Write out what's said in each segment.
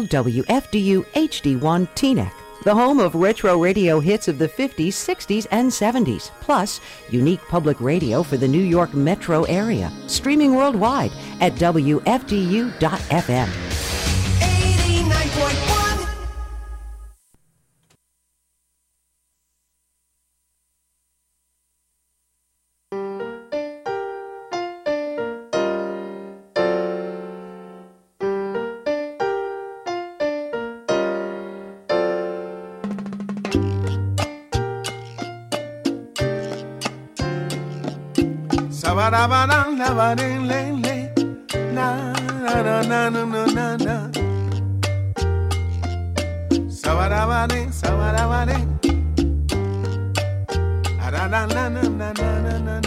WFDU HD1 Teaneck, the home of retro radio hits of the 50s, 60s, and 70s, plus unique public radio for the New York metro area, streaming worldwide at WFDU.FM. da ba da da ba da le le na na na na na na na na. Sa ba da ba da sa ba da ba da Na na na na na na na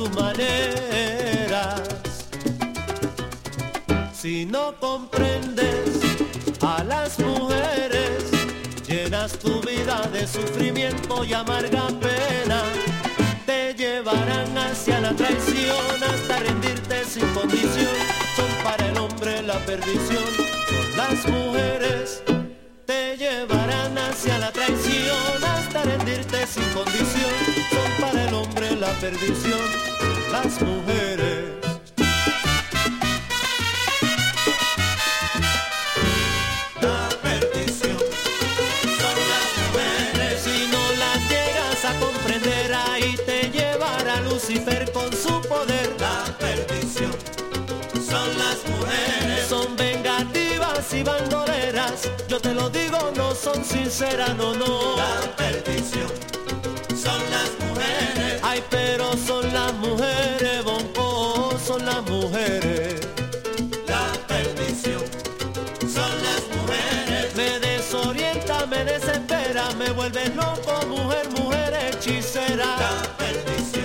sus maneras. Si no comprendes a las mujeres, llenas tu vida de sufrimiento y amarga pena. Te llevarán hacia la traición hasta rendirte sin condición. Son para el hombre la perdición, son las mujeres. Te llevarán hacia la traición hasta rendirte sin condición. Son para el hombre la perdición las mujeres. La perdición son las mujeres. Si no las llegas a comprender, ahí te llevará Lucifer con su poder. La perdición son las mujeres. Son vengativas y bandoleras. Yo te lo digo, no son sinceras, no, no. La perdición son las mujeres. Ay, pero son las mujeres las mujeres. La perdición son las mujeres. Me desorienta, me desespera, me vuelve loco, mujer, mujer hechicera. La perdición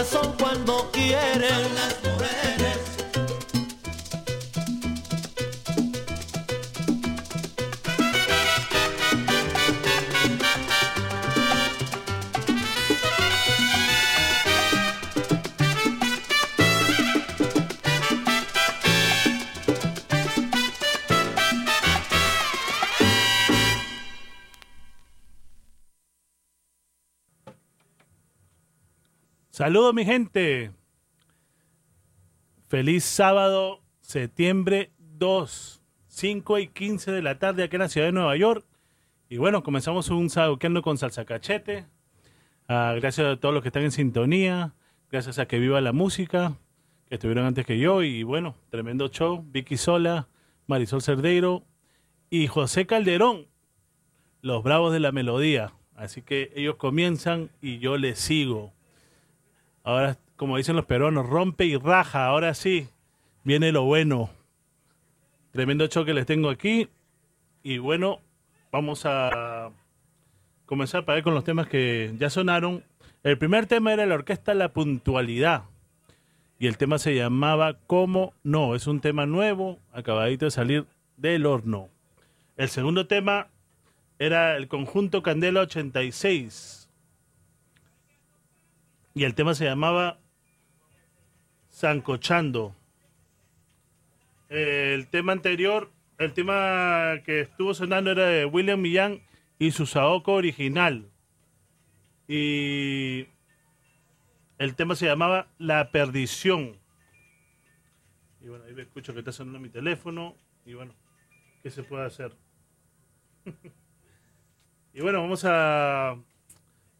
corazón cuando quieren. Saludos mi gente. Feliz sábado, septiembre 2, 5 y 15 de la tarde aquí en la ciudad de Nueva York. Y bueno, comenzamos un saboqueando con salsa cachete. Ah, gracias a todos los que están en sintonía. Gracias a que viva la música, que estuvieron antes que yo. Y bueno, tremendo show. Vicky Sola, Marisol Cerdeiro y José Calderón, los bravos de la melodía. Así que ellos comienzan y yo les sigo. Ahora, como dicen los peruanos, rompe y raja. Ahora sí, viene lo bueno. Tremendo show que les tengo aquí. Y bueno, vamos a comenzar para ver con los temas que ya sonaron. El primer tema era la orquesta La Puntualidad. Y el tema se llamaba ¿Cómo no? Es un tema nuevo, acabadito de salir del horno. El segundo tema era el conjunto Candela 86 y el tema se llamaba Sancochando. El tema anterior, el tema que estuvo sonando era de William Millán y su Saoko original. Y el tema se llamaba La Perdición. Y bueno, ahí me escucho que está sonando mi teléfono. Y bueno, ¿qué se puede hacer? y bueno, vamos a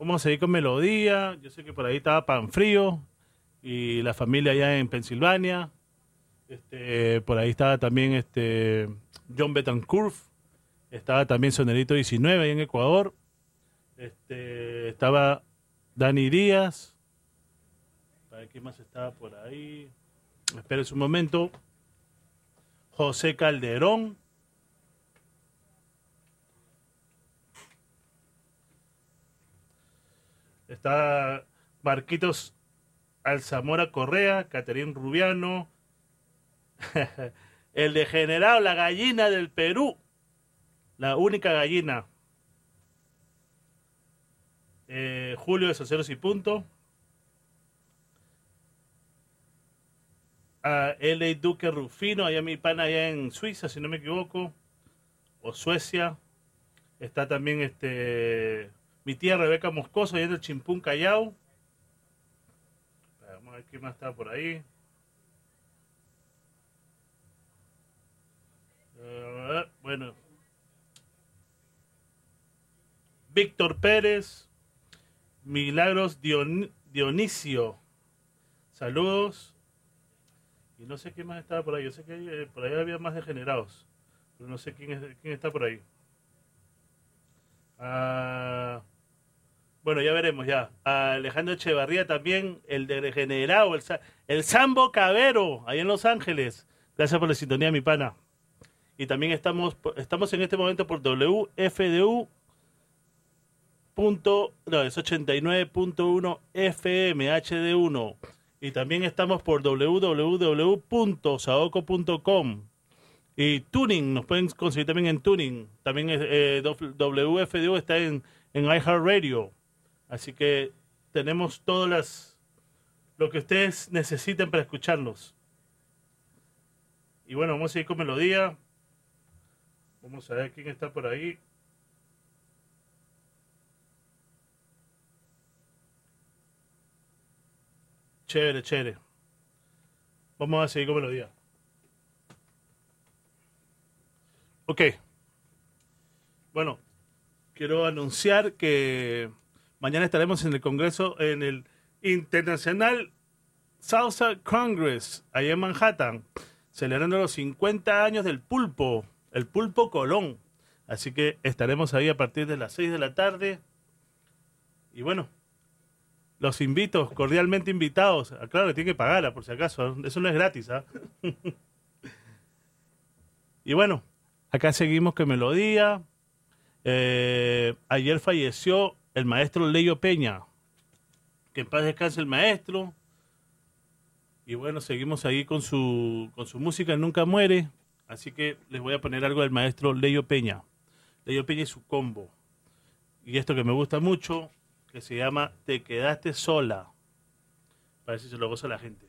Vamos a seguir con melodía. Yo sé que por ahí estaba Pan Frío y la familia allá en Pensilvania. Este, por ahí estaba también este John Betancourt. Estaba también Sonerito 19 ahí en Ecuador. Este, estaba Dani Díaz. ¿Para qué más estaba por ahí? Espérense un momento. José Calderón. Está Marquitos Alzamora Correa, Caterín Rubiano, el degenerado, la gallina del Perú, la única gallina. Eh, Julio de Soceros y Punto. a L.A. Duque Rufino, allá mi pana allá en Suiza, si no me equivoco, o Suecia. Está también este mi tía Rebeca Moscoso, en el Chimpún Callao. Vamos a ver quién más está por ahí. Bueno. Víctor Pérez. Milagros Dion- Dionisio. Saludos. Y no sé quién más estaba por ahí. Yo sé que eh, por ahí había más degenerados. Pero no sé quién, es, quién está por ahí. Ah, bueno, ya veremos ya. Alejandro Echevarría también, el de degenerado, el, el Sambo Cabero, ahí en Los Ángeles. Gracias por la sintonía, mi pana. Y también estamos, estamos en este momento por WFDU. Punto, no, es 89.1 FM HD1. Y también estamos por www.saoco.com. Y Tuning, nos pueden conseguir también en Tuning. También es, eh, WFDU está en, en iHeartRadio. Así que tenemos todas las lo que ustedes necesiten para escucharnos. Y bueno, vamos a ir con melodía. Vamos a ver quién está por ahí. Chévere, chévere. Vamos a seguir con melodía. Ok. Bueno, quiero anunciar que mañana estaremos en el Congreso, en el Internacional Salsa Congress, allá en Manhattan, celebrando los 50 años del pulpo, el pulpo Colón. Así que estaremos ahí a partir de las 6 de la tarde. Y bueno, los invito, cordialmente invitados. Ah, Claro que tienen que pagarla, por si acaso. Eso no es gratis, ¿ah? y bueno, acá seguimos con Melodía. Eh, ayer falleció el maestro Leyo Peña. Que en paz descanse el maestro. Y bueno, seguimos ahí con su, con su música Nunca Muere. Así que les voy a poner algo del maestro Leyo Peña. Leyo Peña y su combo. Y esto que me gusta mucho, que se llama Te quedaste sola. Para ver si se lo goza la gente.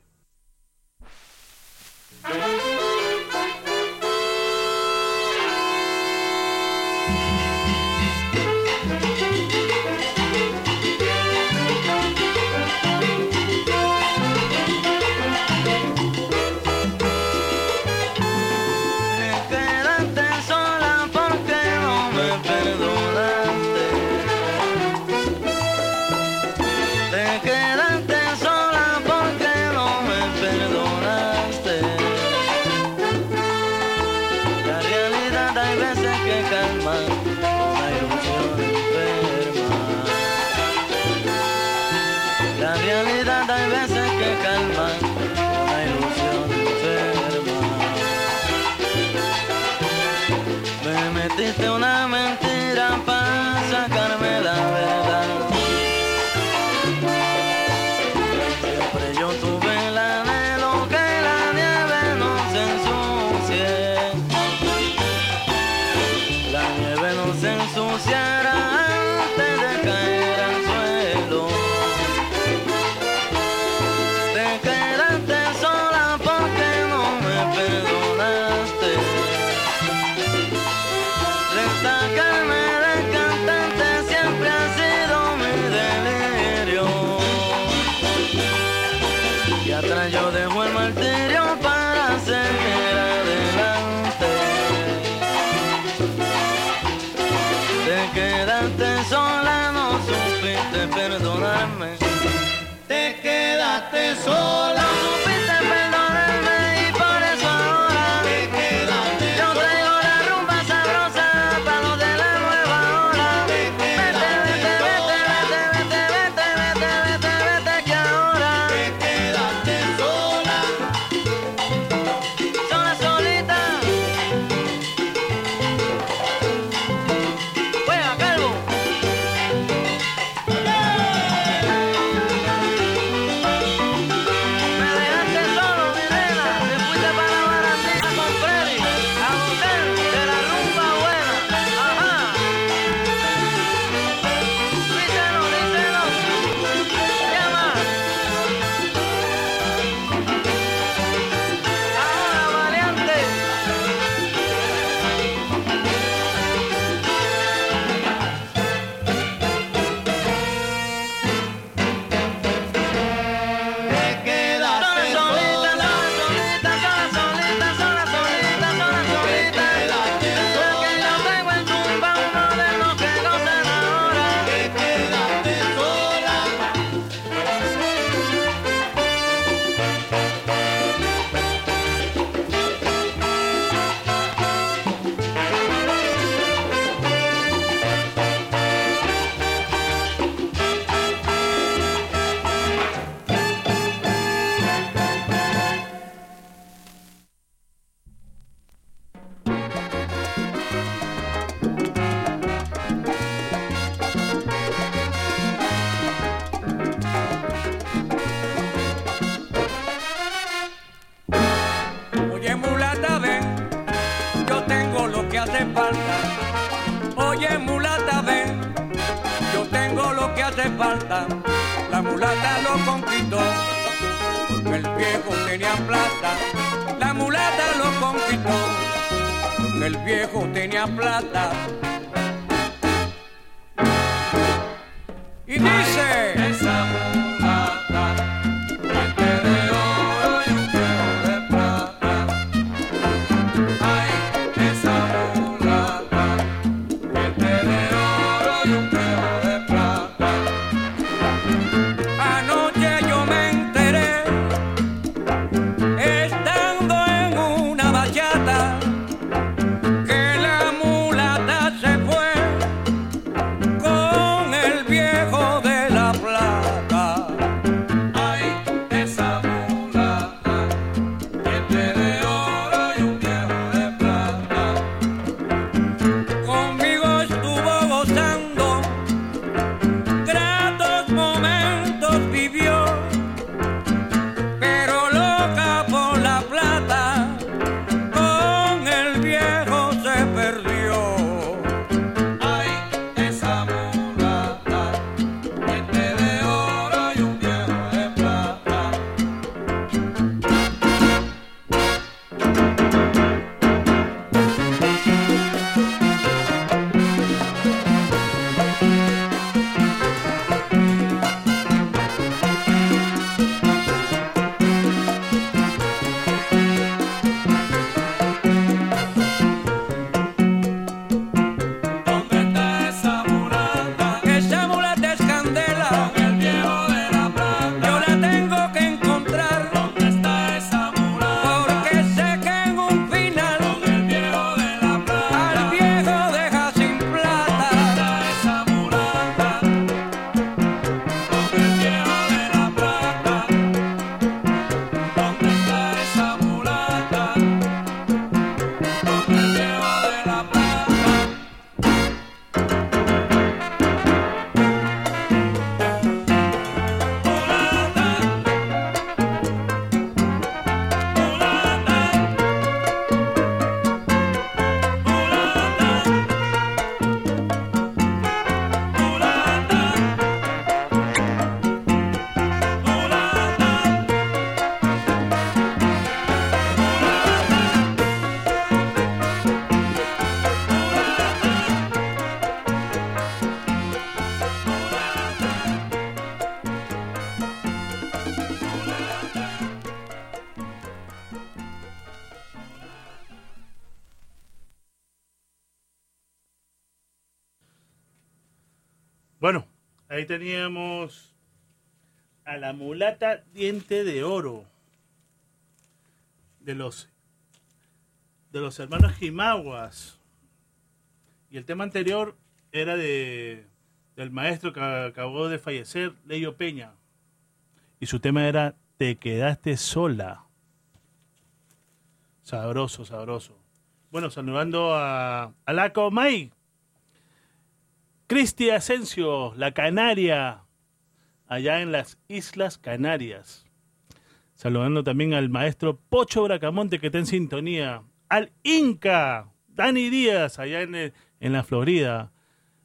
Oye, mulata, ven, yo tengo lo que hace falta. La mulata lo conquistó, porque el viejo tenía plata. La mulata lo conquistó, porque el viejo tenía plata. Y dice... Esa ahí teníamos a la mulata diente de oro de los de los hermanos Jimaguas. Y el tema anterior era de del maestro que acabó de fallecer, Leyo Peña. Y su tema era Te quedaste sola. Sabroso, sabroso. Bueno, saludando a, a la. Cristi Asensio, la Canaria, allá en las Islas Canarias. Saludando también al maestro Pocho Bracamonte, que está en sintonía. Al Inca, Dani Díaz, allá en, en la Florida.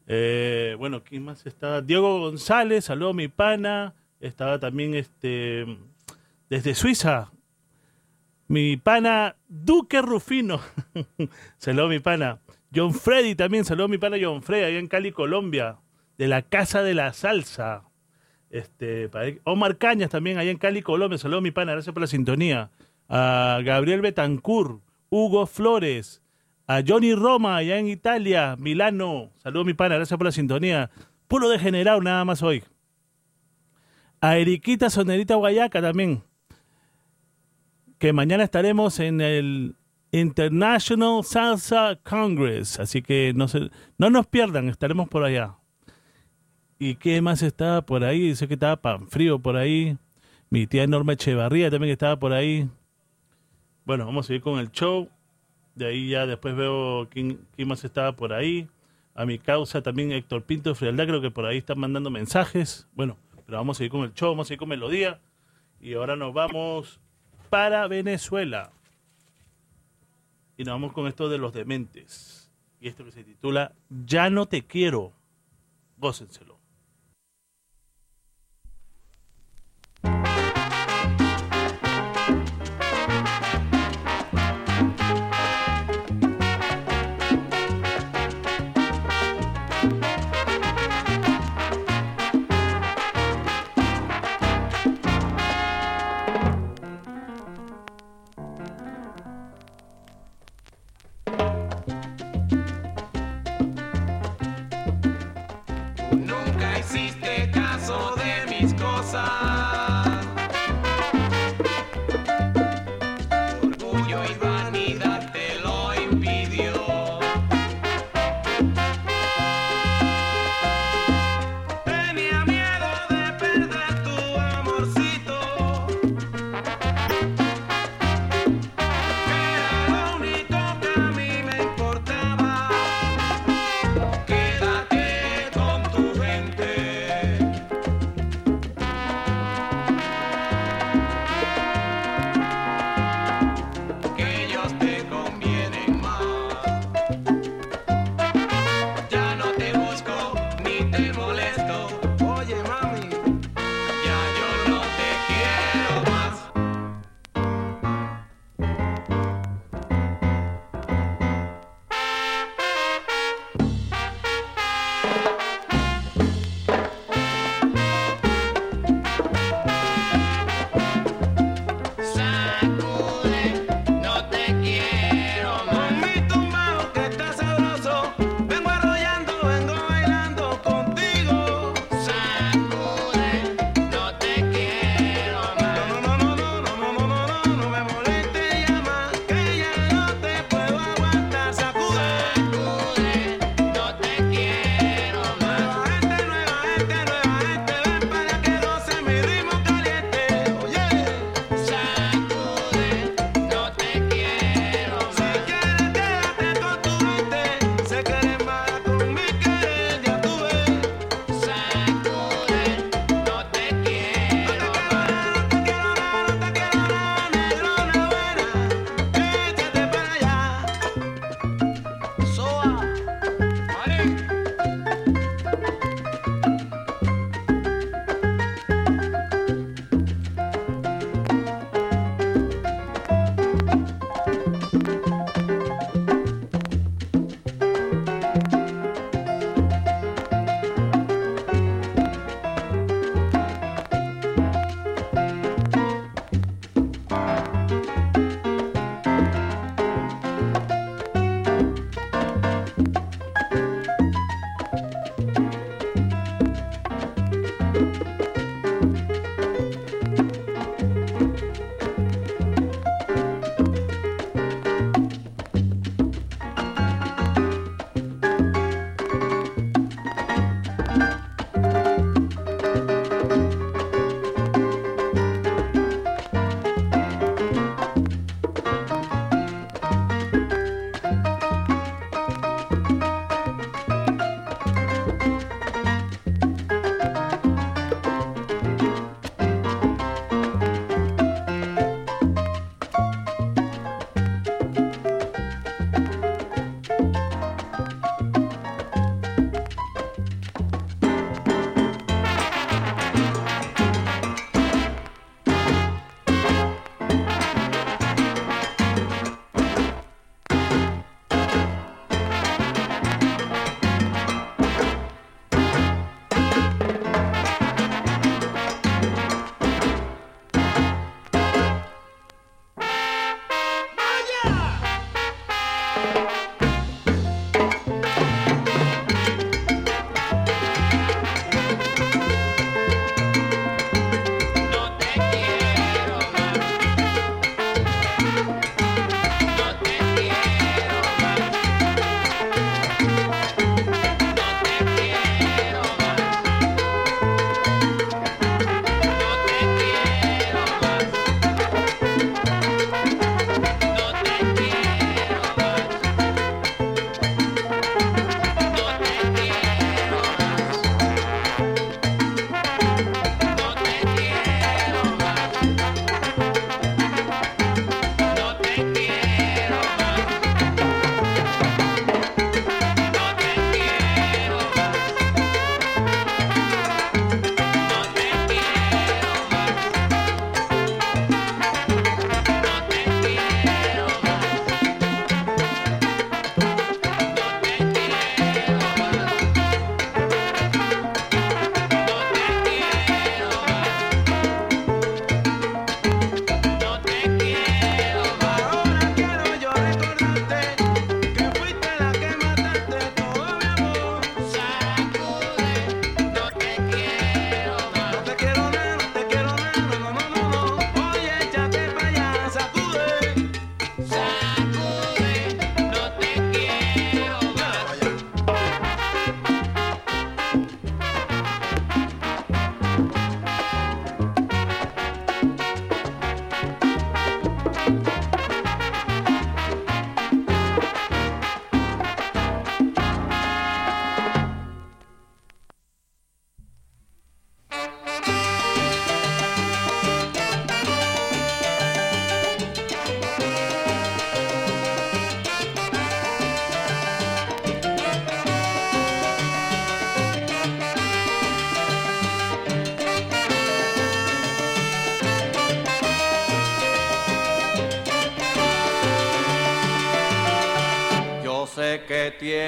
Eh, bueno, ¿quién más estaba? Diego González, saludo mi pana. Estaba también este desde Suiza. Mi pana Duque Rufino. saludo a mi pana. John Freddy también, saludo a mi pana John Freddy, allá en Cali, Colombia. De la Casa de la Salsa. Este, Omar Cañas también, allá en Cali, Colombia. Saludo a mi pana, gracias por la sintonía. A Gabriel Betancourt, Hugo Flores, a Johnny Roma, allá en Italia, Milano. Saludo a mi pana, gracias por la sintonía. Puro degenerado nada más hoy. A Eriquita Sonerita Guayaca también. Que mañana estaremos en el International Salsa Congress. Así que no, se, no nos pierdan, estaremos por allá. ¿Y qué más estaba por ahí? Dice que estaba pan frío por ahí. Mi tía Norma Echevarría también estaba por ahí. Bueno, vamos a seguir con el show. De ahí ya después veo quién, quién más estaba por ahí. A mi causa también Héctor Pinto Frialdad, creo que por ahí están mandando mensajes. Bueno, pero vamos a seguir con el show, vamos a seguir con melodía. Y ahora nos vamos para Venezuela. Y nos vamos con esto de los dementes. Y esto que se titula Ya no te quiero. Gócenselo.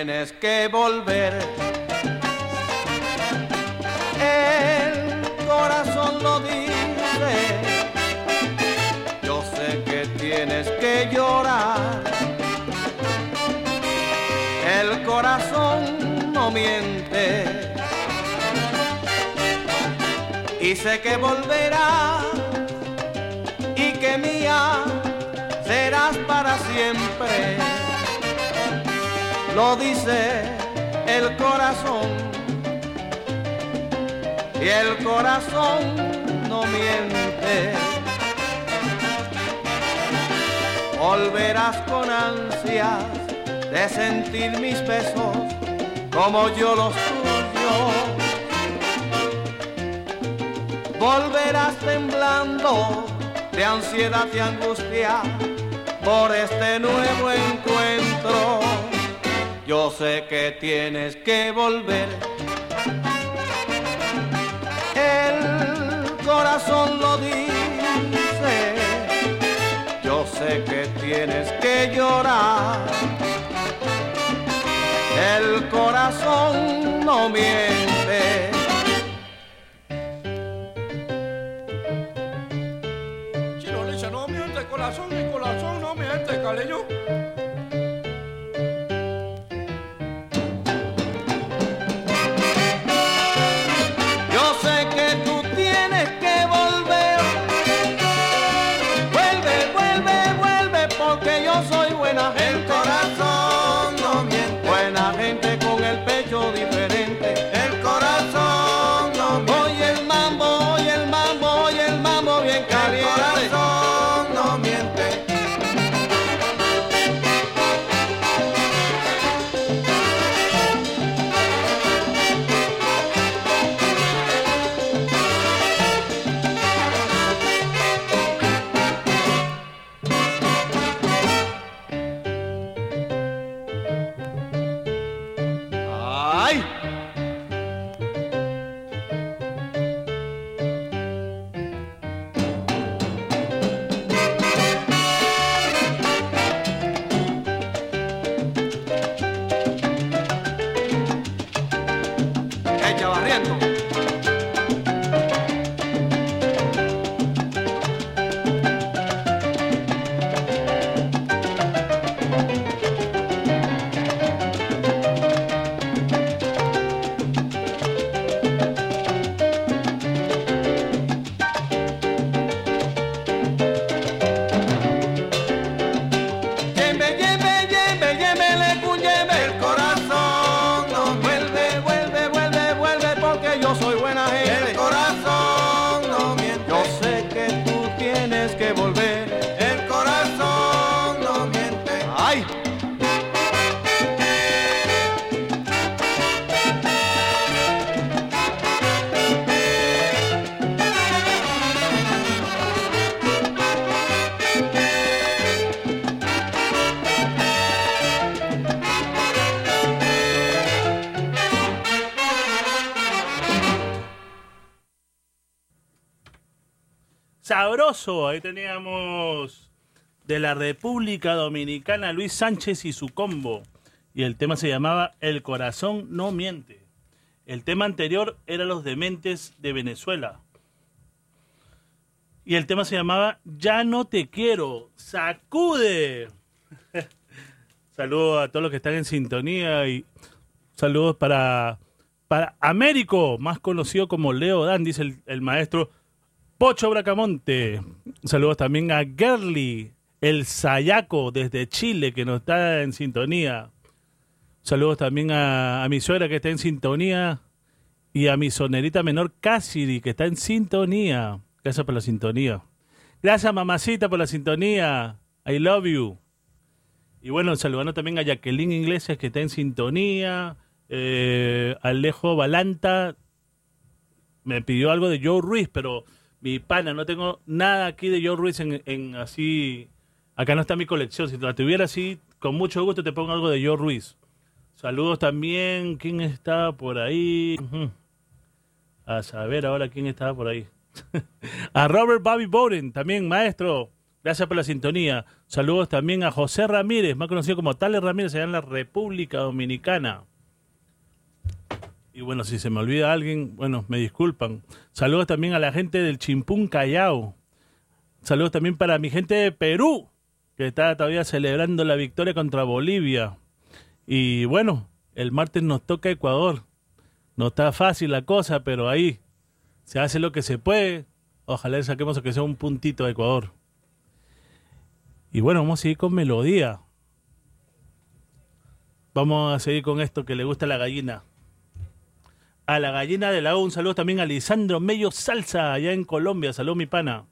Tienes que volver. El corazón lo dice. Yo sé que tienes que llorar. El corazón no miente. Y sé que volverás y que mía serás para siempre. Lo dice el corazón y el corazón no miente. Volverás con ansias de sentir mis besos como yo los tuyos. Volverás temblando de ansiedad y angustia por este nuevo encuentro. Yo sé que tienes que volver. El corazón lo dice. Yo sé que tienes que llorar. El corazón no miente. Ahí teníamos de la República Dominicana Luis Sánchez y su combo. Y el tema se llamaba El corazón no miente. El tema anterior era Los Dementes de Venezuela. Y el tema se llamaba Ya no te quiero, sacude. Saludos a todos los que están en sintonía y saludos para, para Américo, más conocido como Leo Dan, dice el, el maestro Pocho Bracamonte. Saludos también a Gerly, el Sayaco desde Chile, que nos está en sintonía. Saludos también a, mi suegra que está en sintonía y a mi sonerita menor Cassidy, que está en sintonía. Gracias por la sintonía. Gracias, mamacita, por la sintonía. I love you. Y bueno, saludando también a Jacqueline Iglesias, que está en sintonía. Eh, Alejo Balanta me pidió algo de Joe Ruiz, pero mi pana, no tengo nada aquí de Joe Ruiz en, en así. Acá no está mi colección. Si la tuviera así, con mucho gusto te pongo algo de Joe Ruiz. Saludos también. ¿Quién está por ahí? A saber ahora quién estaba por ahí. a Robert Bobby Bowden, también maestro. Gracias por la sintonía. Saludos también a José Ramírez, más conocido como Tales Ramírez, allá en la República Dominicana. Y bueno, si se me olvida alguien, bueno, me disculpan. Saludos también a la gente del Chimpún Callao. Saludos también para mi gente de Perú, que está todavía celebrando la victoria contra Bolivia. Y bueno, el martes nos toca Ecuador. No está fácil la cosa, pero ahí se hace lo que se puede. Ojalá saquemos aunque sea un puntito a Ecuador. Y bueno, vamos a seguir con melodía. Vamos a seguir con esto que le gusta la gallina. A la gallina de la U, un saludo también a Lisandro Mello Salsa, allá en Colombia. Saludos, mi pana.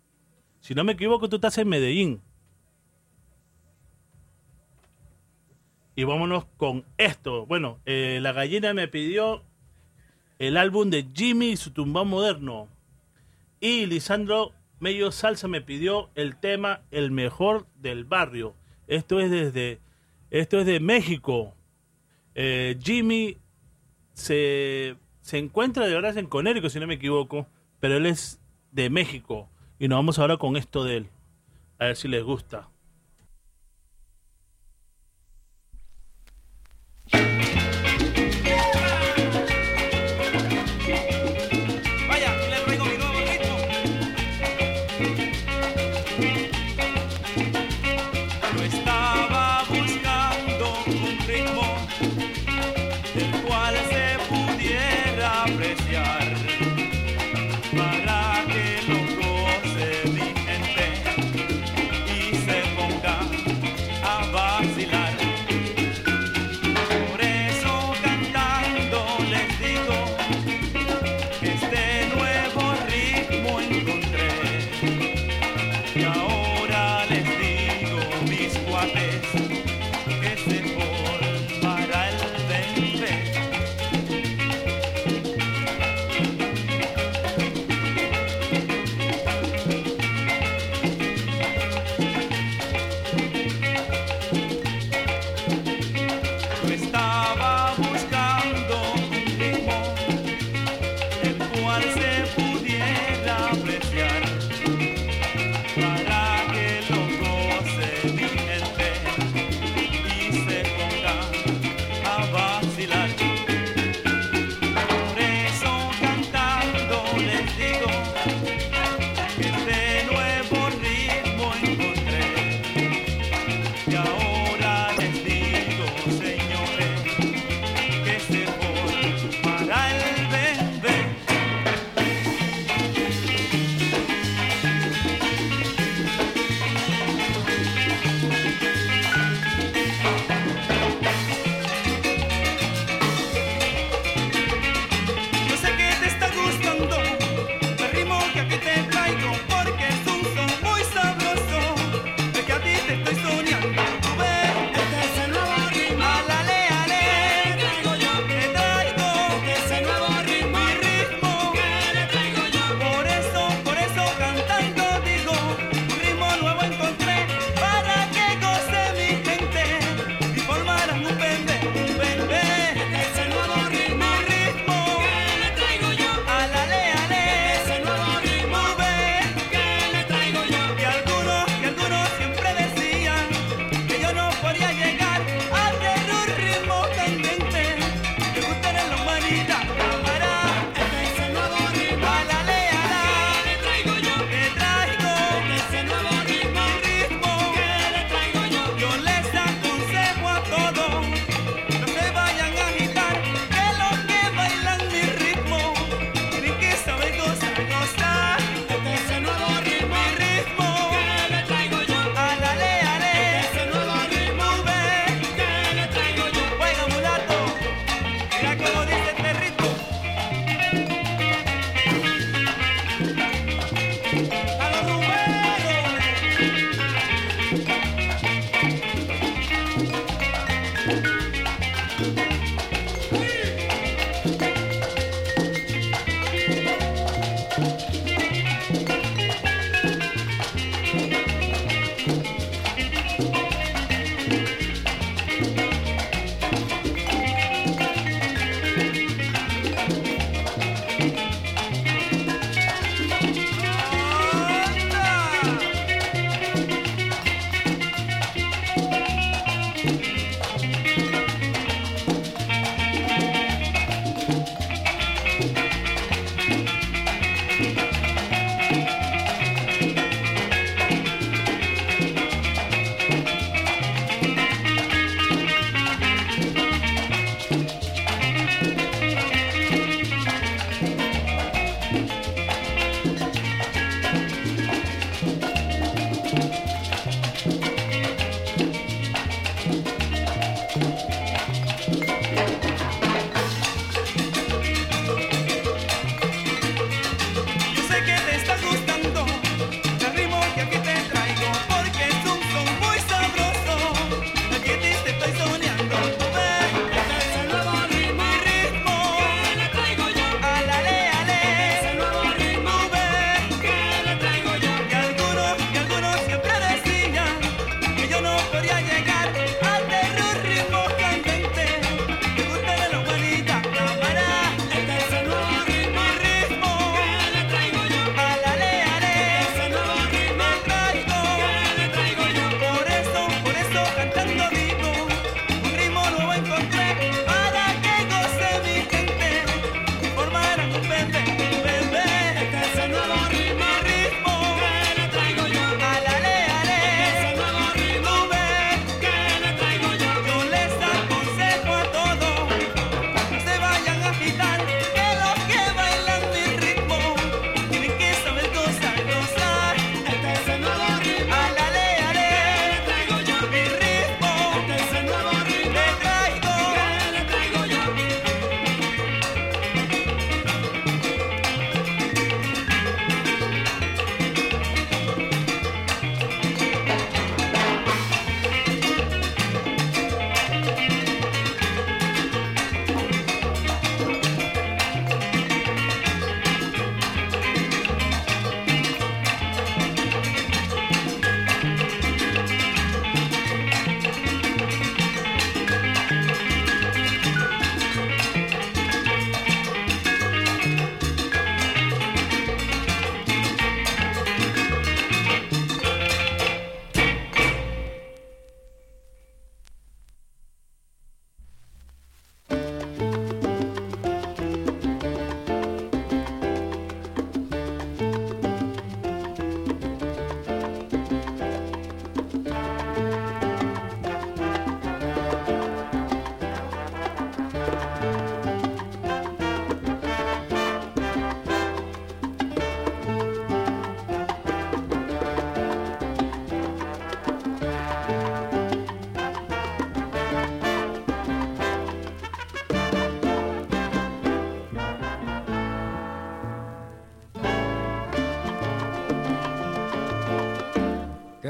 Si no me equivoco, tú estás en Medellín. Y vámonos con esto. Bueno, eh, la gallina me pidió el álbum de Jimmy y su tumbón moderno. Y Lisandro Mello Salsa me pidió el tema El mejor del barrio. Esto es desde. Esto es de México. Eh, Jimmy se, se encuentra de verdad en Conérico, si no me equivoco. Pero él es de México. Y nos vamos ahora con esto de él. A ver si les gusta.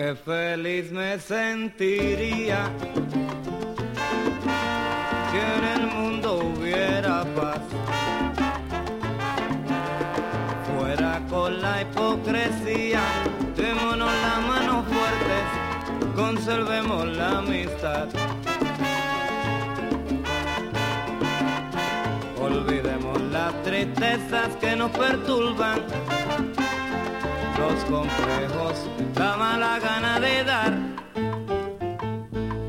Qué feliz me sentiría que en el mundo hubiera paz. Fuera con la hipocresía, démonos las manos fuertes, conservemos la amistad. Olvidemos las tristezas que nos perturban, los complejos, la gana de dar.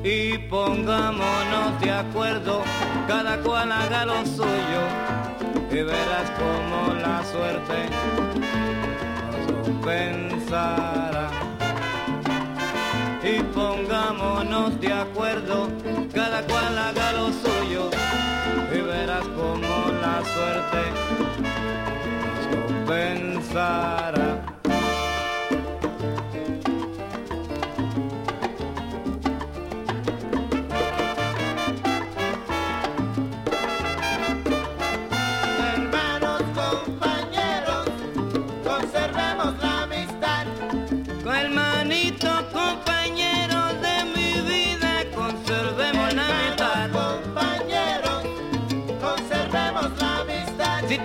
Y pongámonos de acuerdo, cada cual haga lo suyo, y verás como la suerte nos compensará. Y pongámonos de acuerdo, cada cual haga lo suyo, y verás como la suerte nos compensará.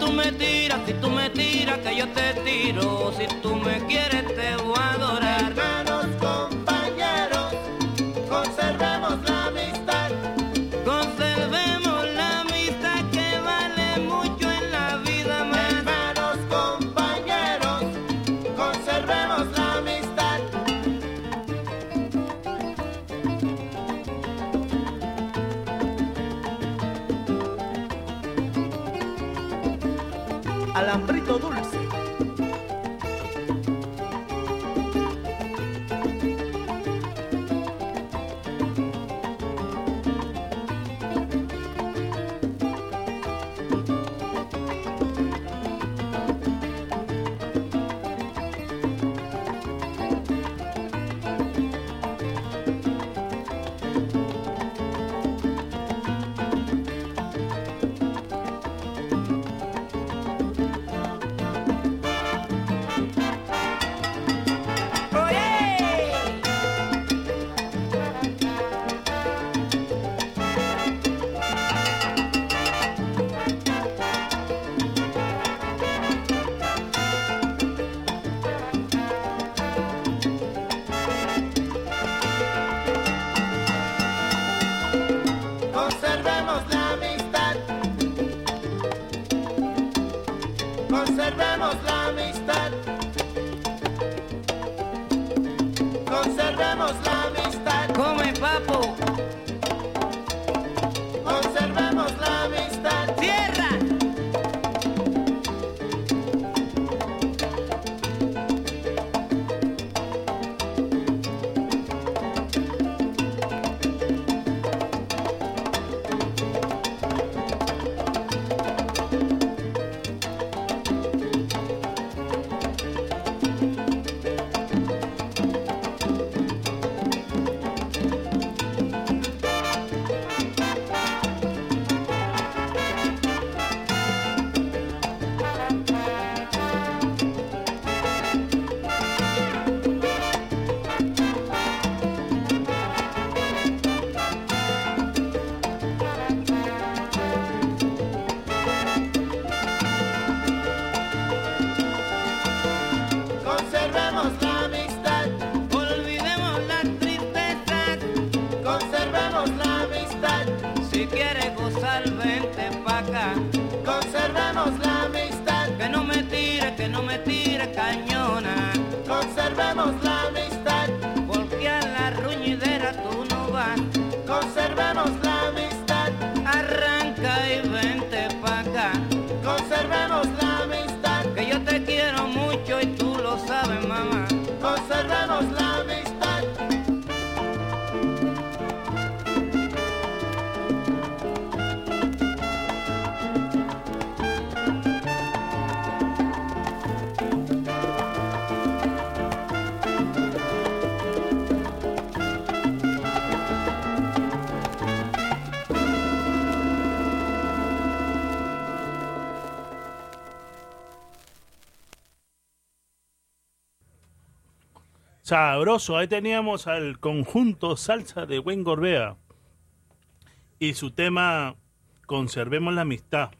Tú me tiras, si tú me tiras, que yo te tiro. Si tú me quieres, te voy a Ahí teníamos al conjunto Salsa de Buen Gorbea. Y su tema Conservemos la amistad.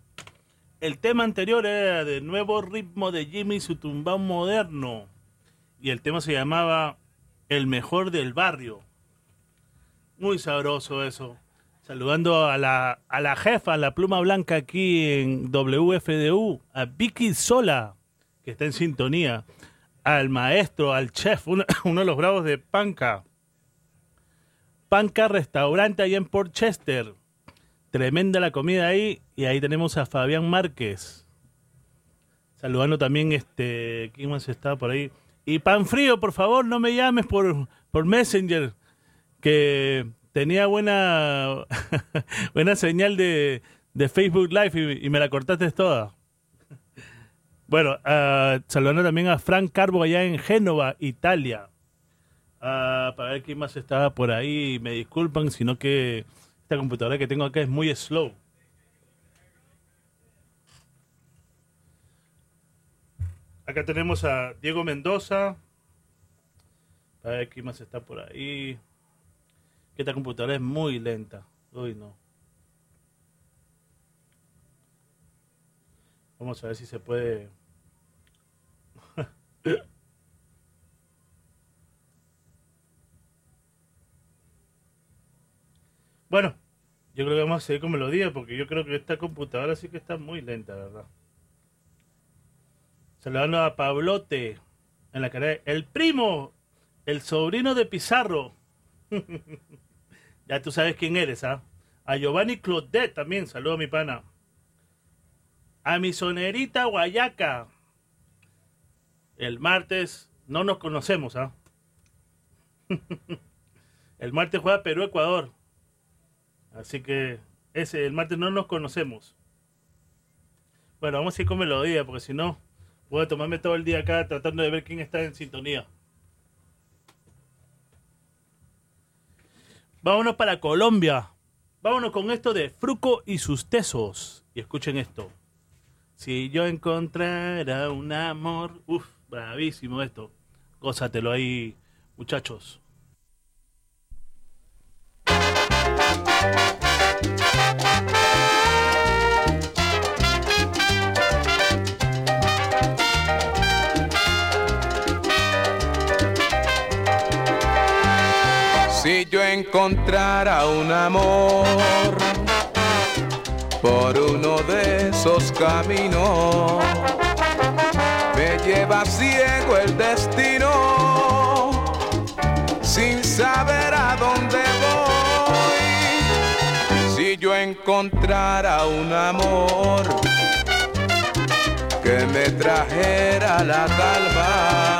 El tema anterior era de nuevo ritmo de Jimmy y su tumbao moderno. Y el tema se llamaba El mejor del barrio. Muy sabroso eso. Saludando a la, a la jefa, a la pluma blanca aquí en WFDU, a Vicky Sola, que está en sintonía, al maestro, al chef, uno, de los bravos de Panca. Panca Restaurante ahí en Port Chester. Tremenda la comida ahí. Y ahí tenemos a Fabián Márquez. Saludando también, este, ¿quién más está por ahí? Y pan frío, por favor, no me llames por, por Messenger, que tenía buena, buena señal de, de Facebook Live y me la cortaste toda. Bueno, ah, saludando también a Frank Carbo allá en Génova, Italia. Ah, para ver quién más estaba por ahí. Me disculpan, sino que esta computadora que tengo acá es muy slow. Acá tenemos a Diego Mendoza. Para ver quién más está por ahí. Esta computadora es muy lenta. Uy, no. Vamos a ver si se puede. Bueno, yo creo que vamos a seguir con melodía porque yo creo que esta computadora sí que está muy lenta, ¿verdad? Saludando a Pablote en la cara. El primo, el sobrino de Pizarro. ya tú sabes quién eres, ¿ah? A Giovanni Claudet también, saludo a mi pana. A mi sonerita Guayaca. El martes no nos conocemos, ¿ah? el martes juega Perú-Ecuador. Así que ese, el martes no nos conocemos. Bueno, vamos a ir con melodía, porque si no, voy a tomarme todo el día acá tratando de ver quién está en sintonía. Vámonos para Colombia. Vámonos con esto de Fruco y sus tesos. Y escuchen esto. Si yo encontrara un amor. Uf, bravísimo esto. Gózatelo ahí, muchachos. Si yo encontrara un amor por uno de esos caminos, lleva ciego el destino sin saber a dónde voy. Si yo encontrara un amor que me trajera la calma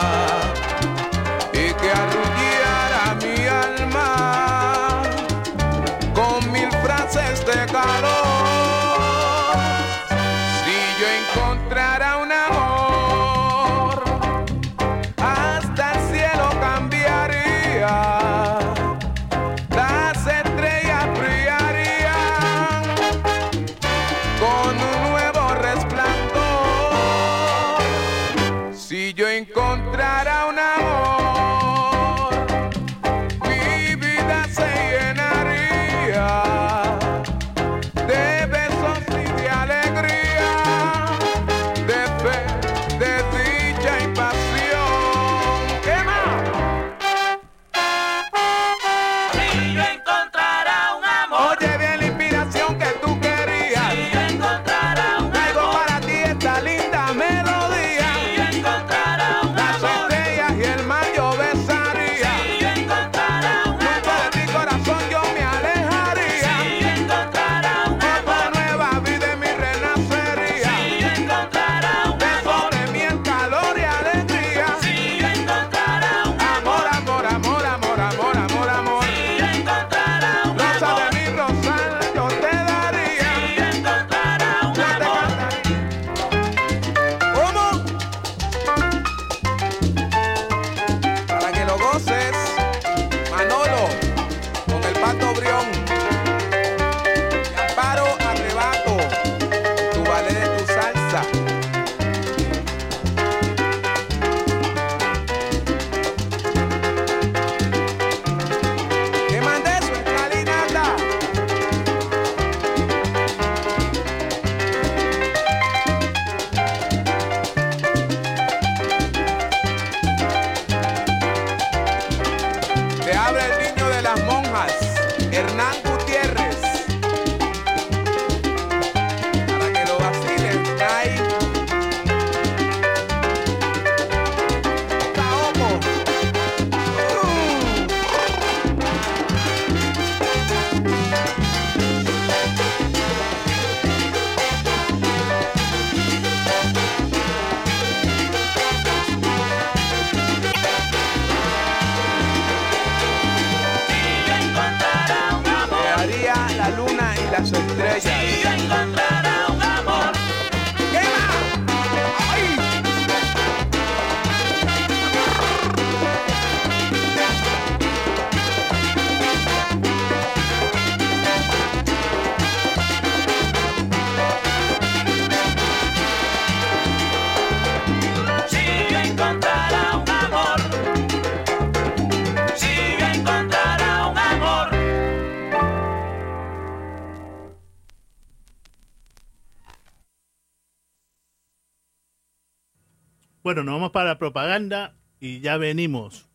Bueno, nos vamos para propaganda y ya venimos.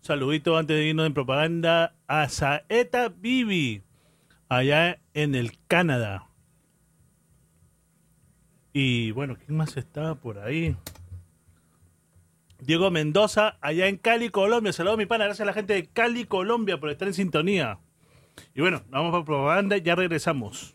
Saludito antes de irnos en propaganda a Saeta Bibi, allá en el Canadá. Y bueno, ¿quién más estaba por ahí? Diego Mendoza, allá en Cali, Colombia. Saludos, mi pana. Gracias a la gente de Cali, Colombia, por estar en sintonía. Y bueno, vamos para propaganda y ya regresamos.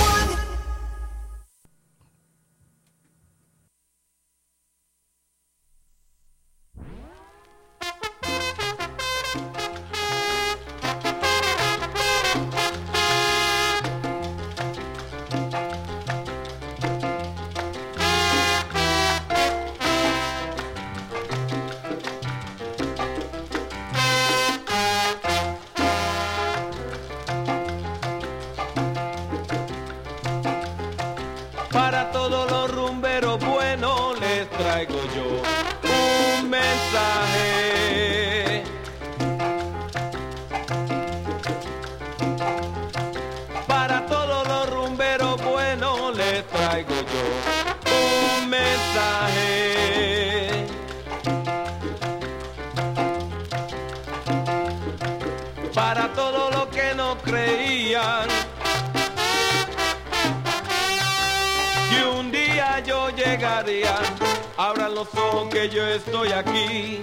Ojos que yo estoy aquí.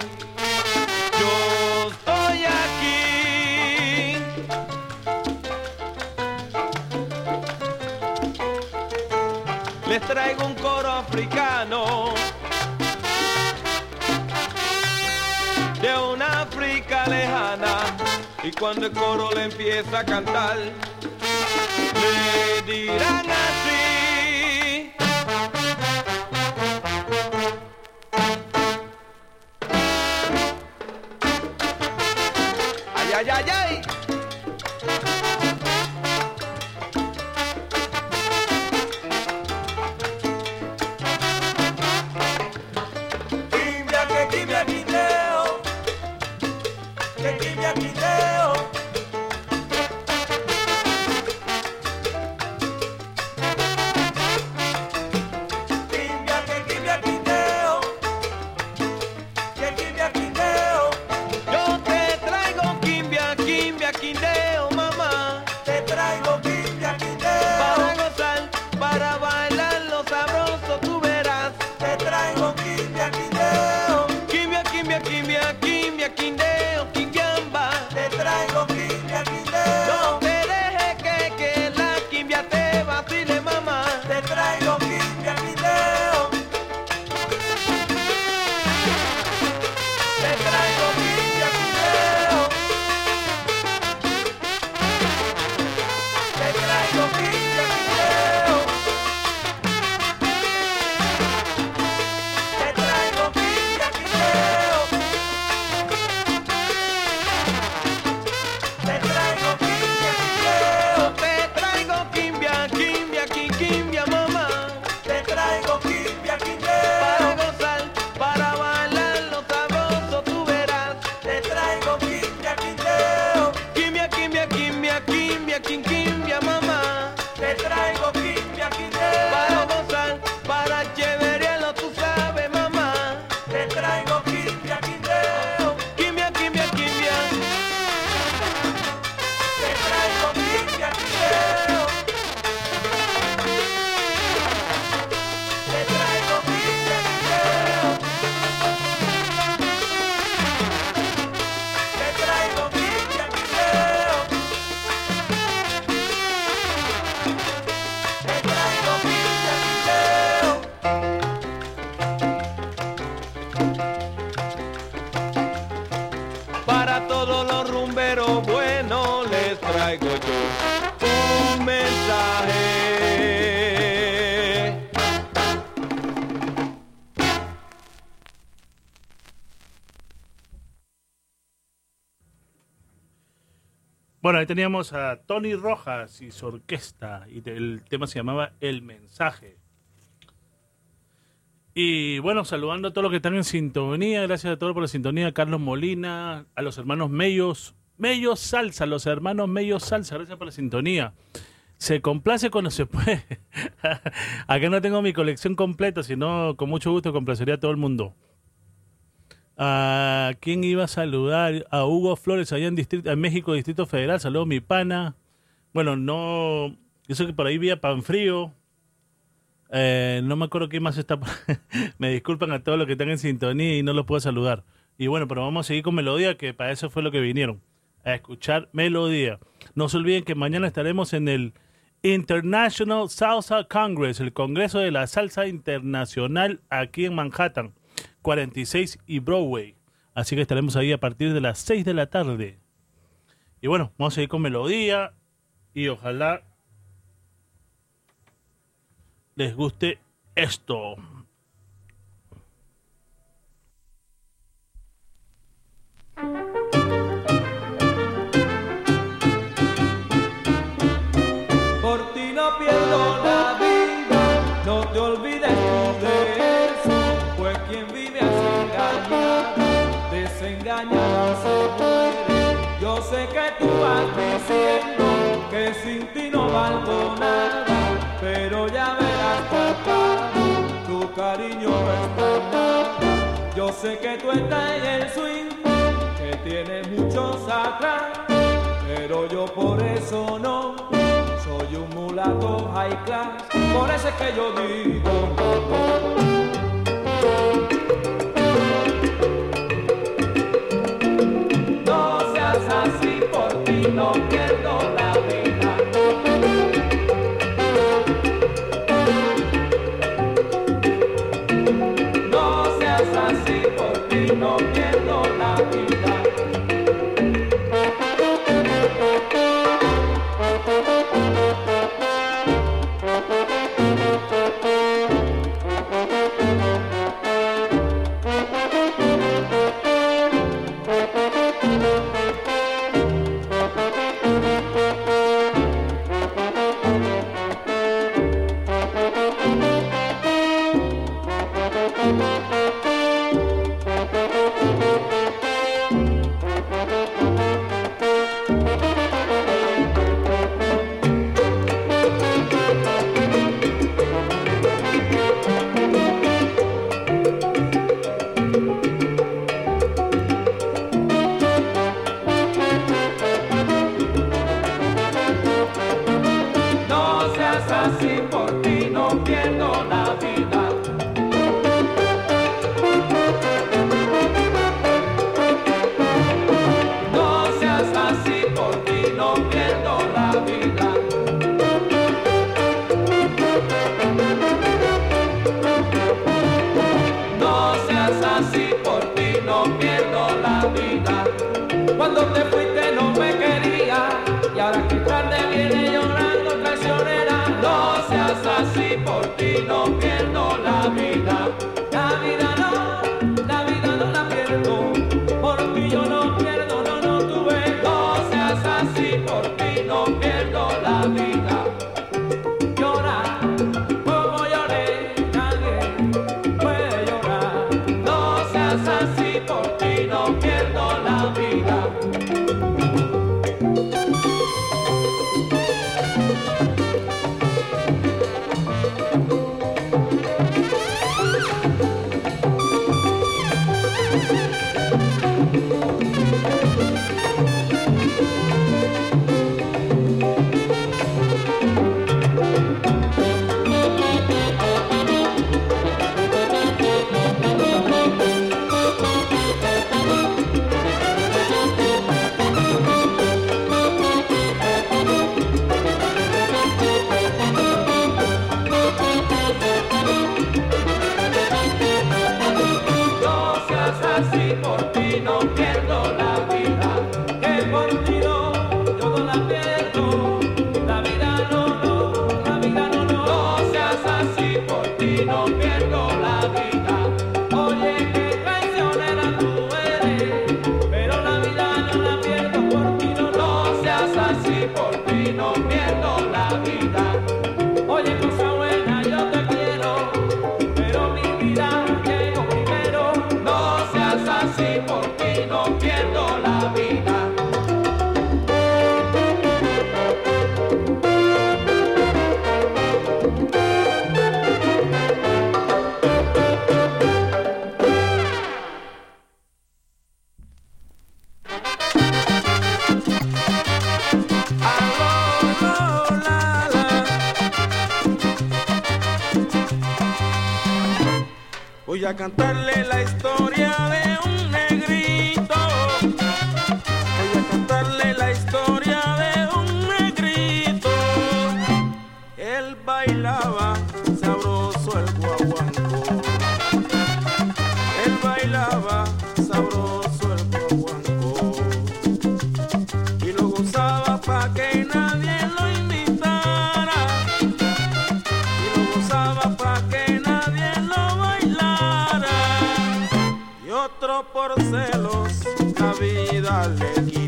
Yo estoy aquí. Les traigo un coro africano de una África lejana. Y cuando el coro le empieza a cantar, le dirán teníamos a Tony Rojas y su orquesta. Y el tema se llamaba El Mensaje. Y bueno, saludando a todos los que están en sintonía. Gracias a todos por la sintonía. Carlos Molina, a los hermanos Mellos. Mellos Salsa, los hermanos Mellos Salsa. Gracias por la sintonía. Se complace cuando se puede. Acá no tengo mi colección completa, sino con mucho gusto complacería a todo el mundo. ¿A quién iba a saludar? A Hugo Flores, allá en, distrito, en México, Distrito Federal. Saludos, mi pana. Bueno, no. Sé que por ahí vi a Panfrío. Eh, no me acuerdo quién más está. me disculpan a todos los que están en sintonía y no los puedo saludar. Y bueno, pero vamos a seguir con Melodía, que para eso fue lo que vinieron. A escuchar Melodía. No se olviden que mañana estaremos en el International Salsa Congress, el Congreso de la Salsa Internacional aquí en Manhattan, 46 y Broadway. Así que estaremos ahí a partir de las 6 de la tarde. Y bueno, vamos a seguir con Melodía y ojalá les guste esto. Pero ya verás papá, tu cariño nada. Yo sé que tú estás en el swing, que tienes muchos atrás, pero yo por eso no. Soy un mulato high class, por eso es que yo digo.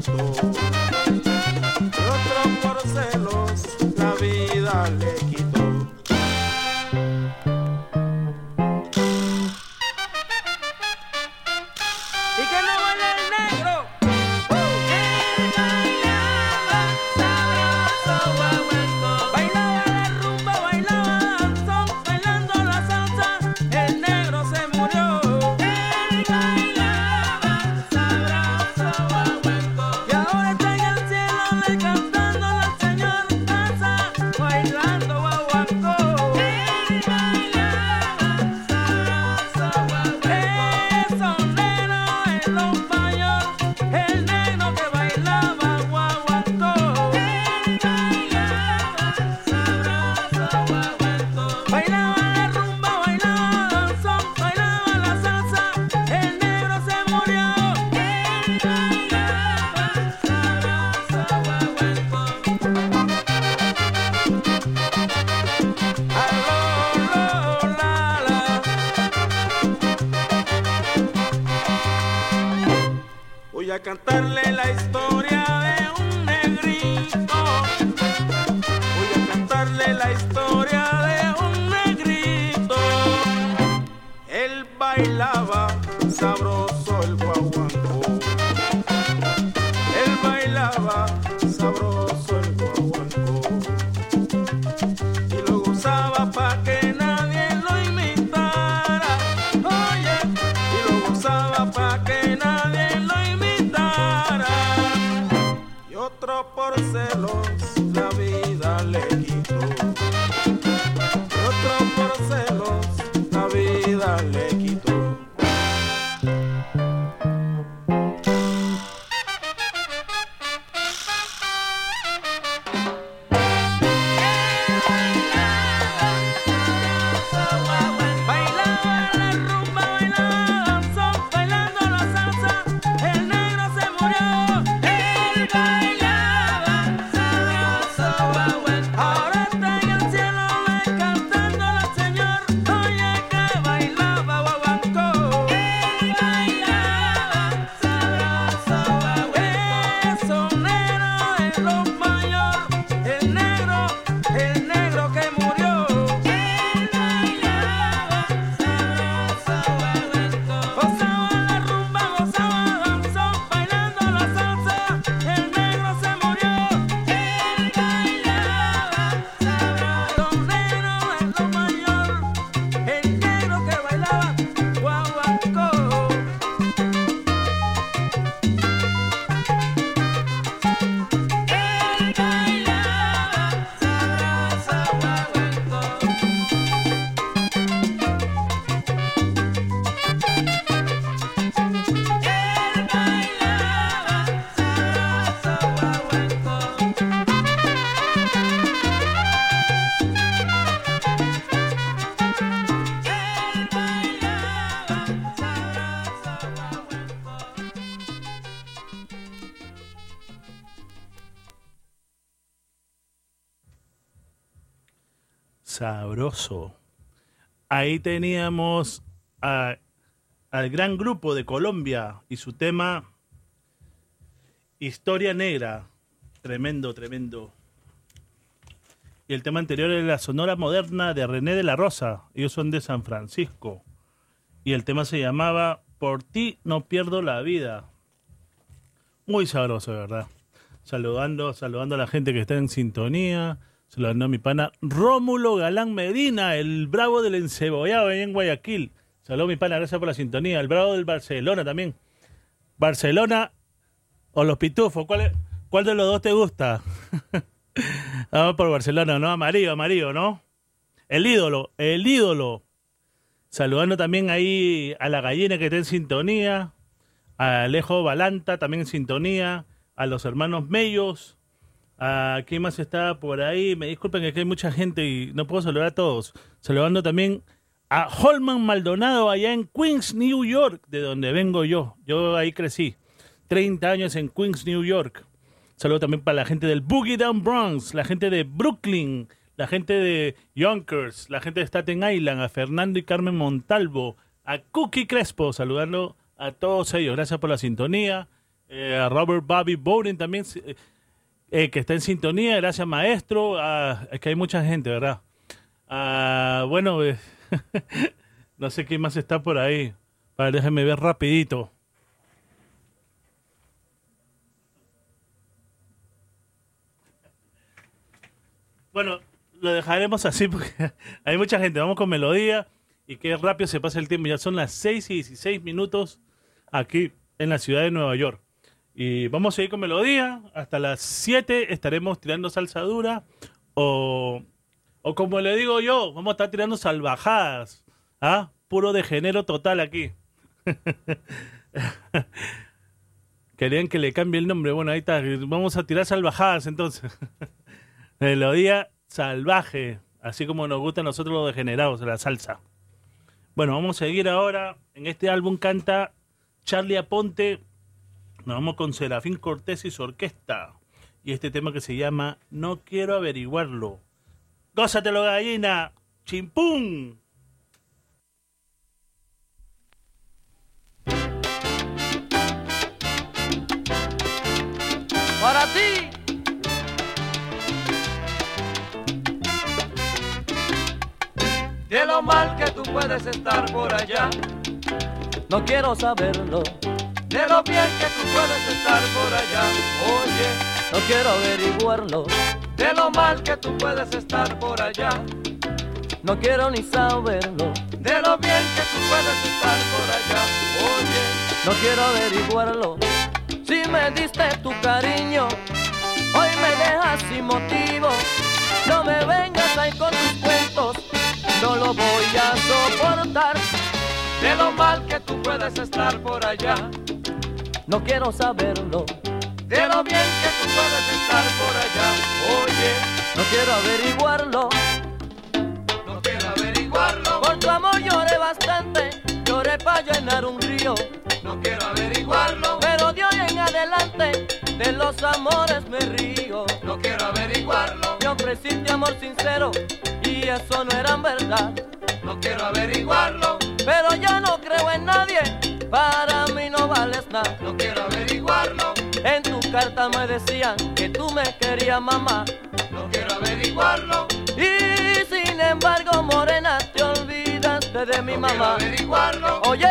Oh. Ahí teníamos al gran grupo de Colombia y su tema Historia Negra. Tremendo, tremendo. Y el tema anterior es la Sonora Moderna de René de la Rosa. Ellos son de San Francisco. Y el tema se llamaba Por ti no pierdo la vida. Muy sabroso, ¿verdad? Saludando, saludando a la gente que está en sintonía. Se lo mi pana Rómulo Galán Medina, el bravo del encebollado ahí en Guayaquil. Saludos, mi pana, gracias por la sintonía. El bravo del Barcelona también. Barcelona o los pitufos, ¿cuál, de los dos te gusta? Vamos por Barcelona, ¿no? Amarillo, amarillo, ¿no? El ídolo, el ídolo. Saludando también ahí a la gallina que está en sintonía, a Alejo Balanta también en sintonía, a los hermanos Mellos, a quién más está por ahí. Me disculpen que hay mucha gente y no puedo saludar a todos. Saludando también a Holman Maldonado allá en Queens, New York, de donde vengo yo. Yo ahí crecí. 30 años en Queens, New York. Saludo también para la gente del Boogie Down Bronx, la gente de Brooklyn, la gente de Yonkers, la gente de Staten Island, a Fernando y Carmen Montalvo, a Cookie Crespo, saludando a todos ellos. Gracias por la sintonía. Eh, a Robert Bobby Bowden también, eh, eh, que está en sintonía. Gracias, maestro. Ah, es que hay mucha gente, ¿verdad? Ah, bueno, eh, no sé quién más está por ahí. Para déjenme ver rapidito. Bueno, lo dejaremos así porque hay mucha gente. Vamos con melodía y qué rápido se pasa el tiempo. Ya son las 6 y 16 minutos aquí en la ciudad de Nueva York. Y vamos a ir con melodía. Hasta las 7 estaremos tirando salsa dura. O, o como le digo yo, vamos a estar tirando salvajadas. ¿Ah? Puro de género total aquí. Querían que le cambie el nombre. Bueno, ahí está. Vamos a tirar salvajadas entonces. Melodía salvaje, así como nos gusta a nosotros los degenerados, la salsa. Bueno, vamos a seguir ahora. En este álbum canta Charlie Aponte. Nos vamos con Serafín Cortés y su orquesta. Y este tema que se llama No quiero averiguarlo. Gózatelo, gallina. Chimpún. Para ti. De lo mal que tú puedes estar por allá, No quiero saberlo, de lo bien que tú puedes estar por allá. Oye, no quiero averiguarlo, de lo mal que tú puedes estar por allá, no quiero ni saberlo, de lo bien que tú puedes estar por allá. Oye, no quiero averiguarlo. Si me diste tu cariño, hoy me dejas sin motivo. No me vengas ahí con tus cuentos, no lo voy a soportar. De lo mal que tú puedes estar por allá, No quiero saberlo, de lo bien que tú puedes estar por allá. Oye, no quiero averiguarlo. no quiero averiguarlo, Por tu amor lloré bastante, lloré para llenar un río. no quiero averiguarlo, Pero de hoy en adelante, de los amores me río. no quiero averiguarlo, Me ofreciste amor sincero y eso no era verdad. no quiero averiguarlo, Pero ya no creo en nadie, para mí no vales nada. no quiero averiguarlo, En tu carta me decían que tú me querías mamá. no quiero averiguarlo, Y sin embargo, morena, te olvidaste de mi no quiero mamá. averiguarlo. Oye,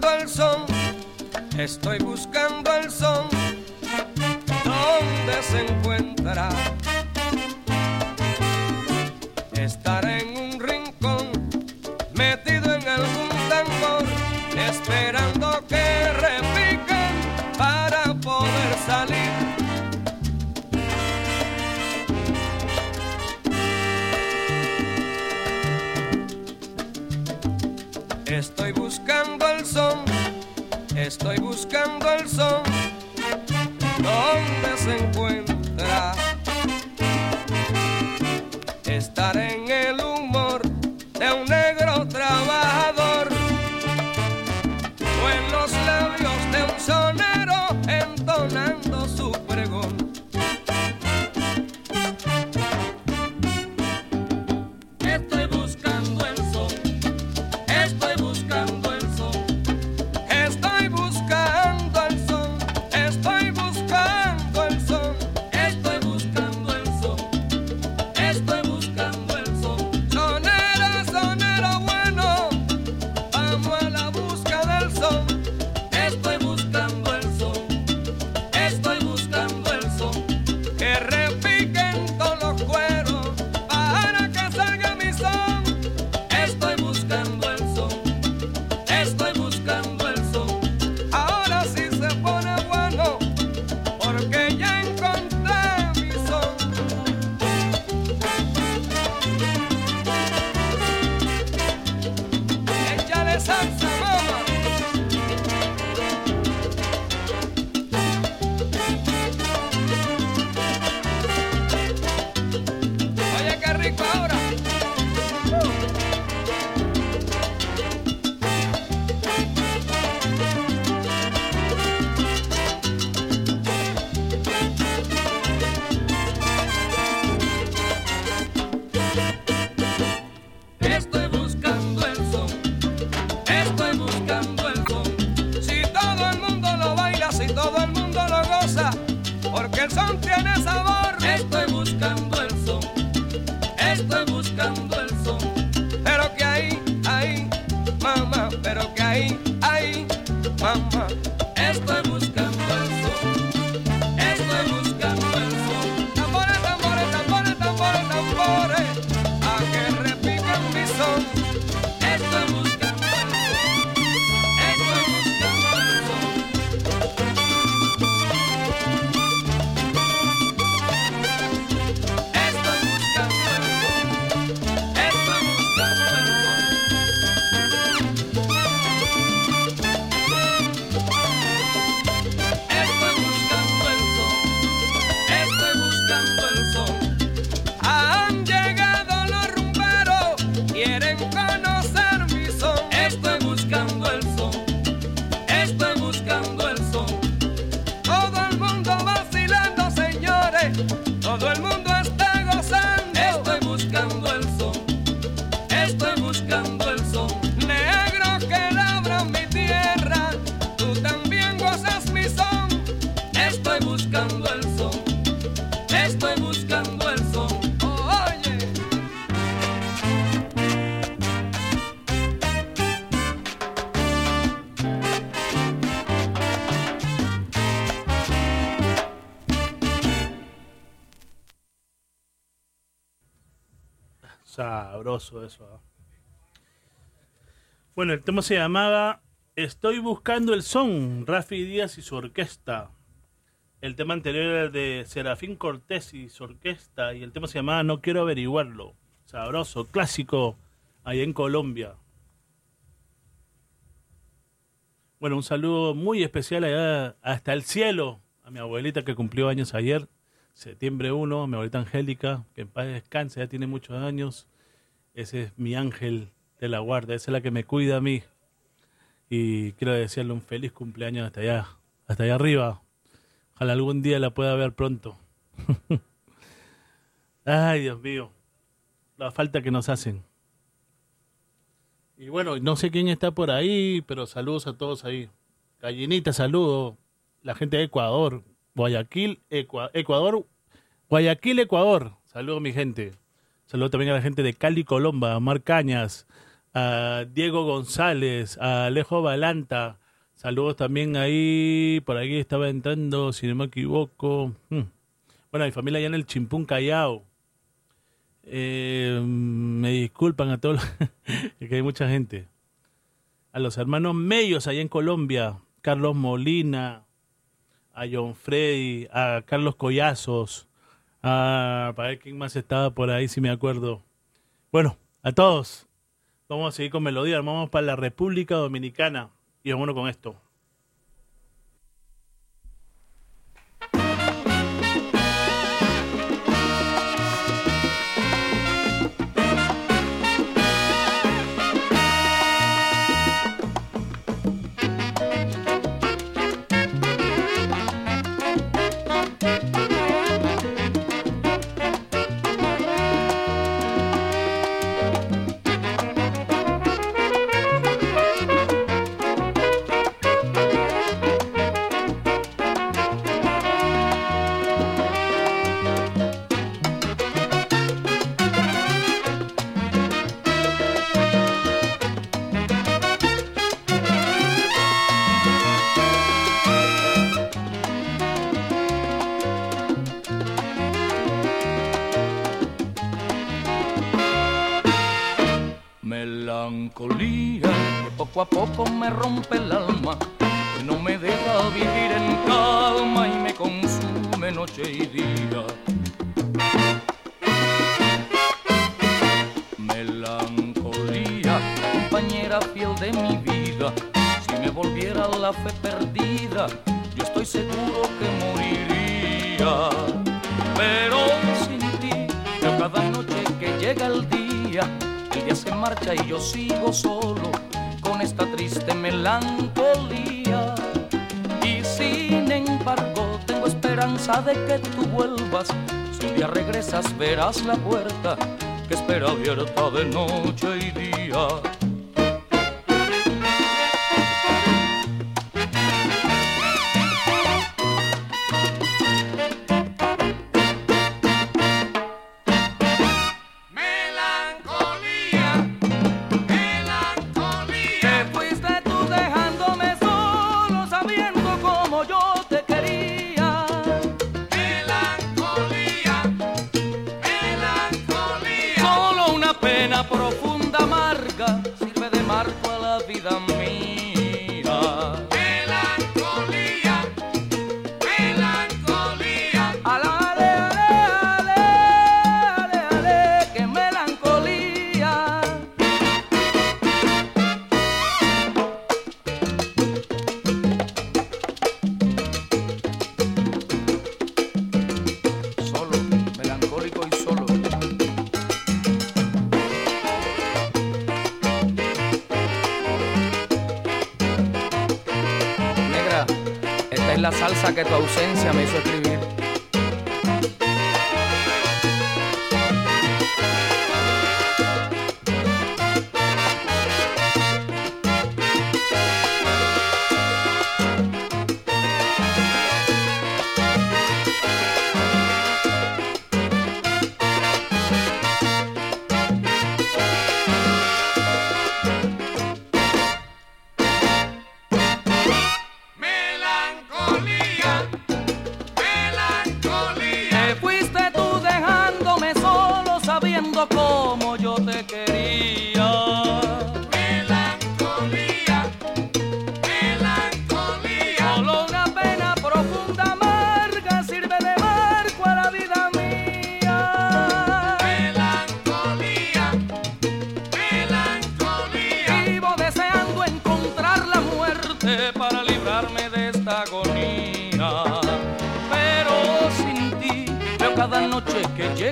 buscando el son, estoy buscando Bueno, el tema se llamaba Estoy buscando el son, Rafi Díaz y su orquesta. El tema anterior era de Serafín Cortés y su orquesta. Y el tema se llamaba No quiero averiguarlo. Sabroso, clásico, allá en Colombia. Bueno, un saludo muy especial hasta el cielo a mi abuelita que cumplió años ayer, septiembre 1, mi abuelita Angélica, que en paz descanse, ya tiene muchos años. Ese es mi ángel de la guarda, esa es la que me cuida a mí. Y quiero desearle un feliz cumpleaños hasta allá, hasta allá arriba. Ojalá algún día la pueda ver pronto. Ay, Dios mío, la falta que nos hacen. Y bueno, no sé quién está por ahí, pero saludos a todos ahí. Gallinita, saludos. La gente de Ecuador, Guayaquil, Ecua- Ecuador, Guayaquil, Ecuador. Saludos mi gente. Saludos también a la gente de Cali, Colomba, Mar Cañas, a Diego González, a Alejo Balanta. Saludos también ahí, por aquí estaba entrando, si no me equivoco. Hmm. Bueno, mi familia allá en el Chimpún Callao. Eh, me disculpan a todos, que hay mucha gente. A los hermanos Mellos allá en Colombia, Carlos Molina, a John Freddy, a Carlos Collazos, a, para ver quién más estaba por ahí, si me acuerdo. Bueno, a todos. Vamos a seguir con melodía. Vamos para la República Dominicana. Y vámonos con esto. Poco a poco me rompe el alma, no me deja vivir en calma y me consume noche y día. Melancolía, compañera fiel de mi vida, si me volviera la fe perdida, yo estoy seguro que moriría. Pero sin ti, yo cada noche que llega el día, el día se marcha y yo sigo solo esta triste melancolía. Y sin embargo, tengo esperanza de que tú vuelvas. Si un día regresas, verás la puerta que espera abierta de noche y día.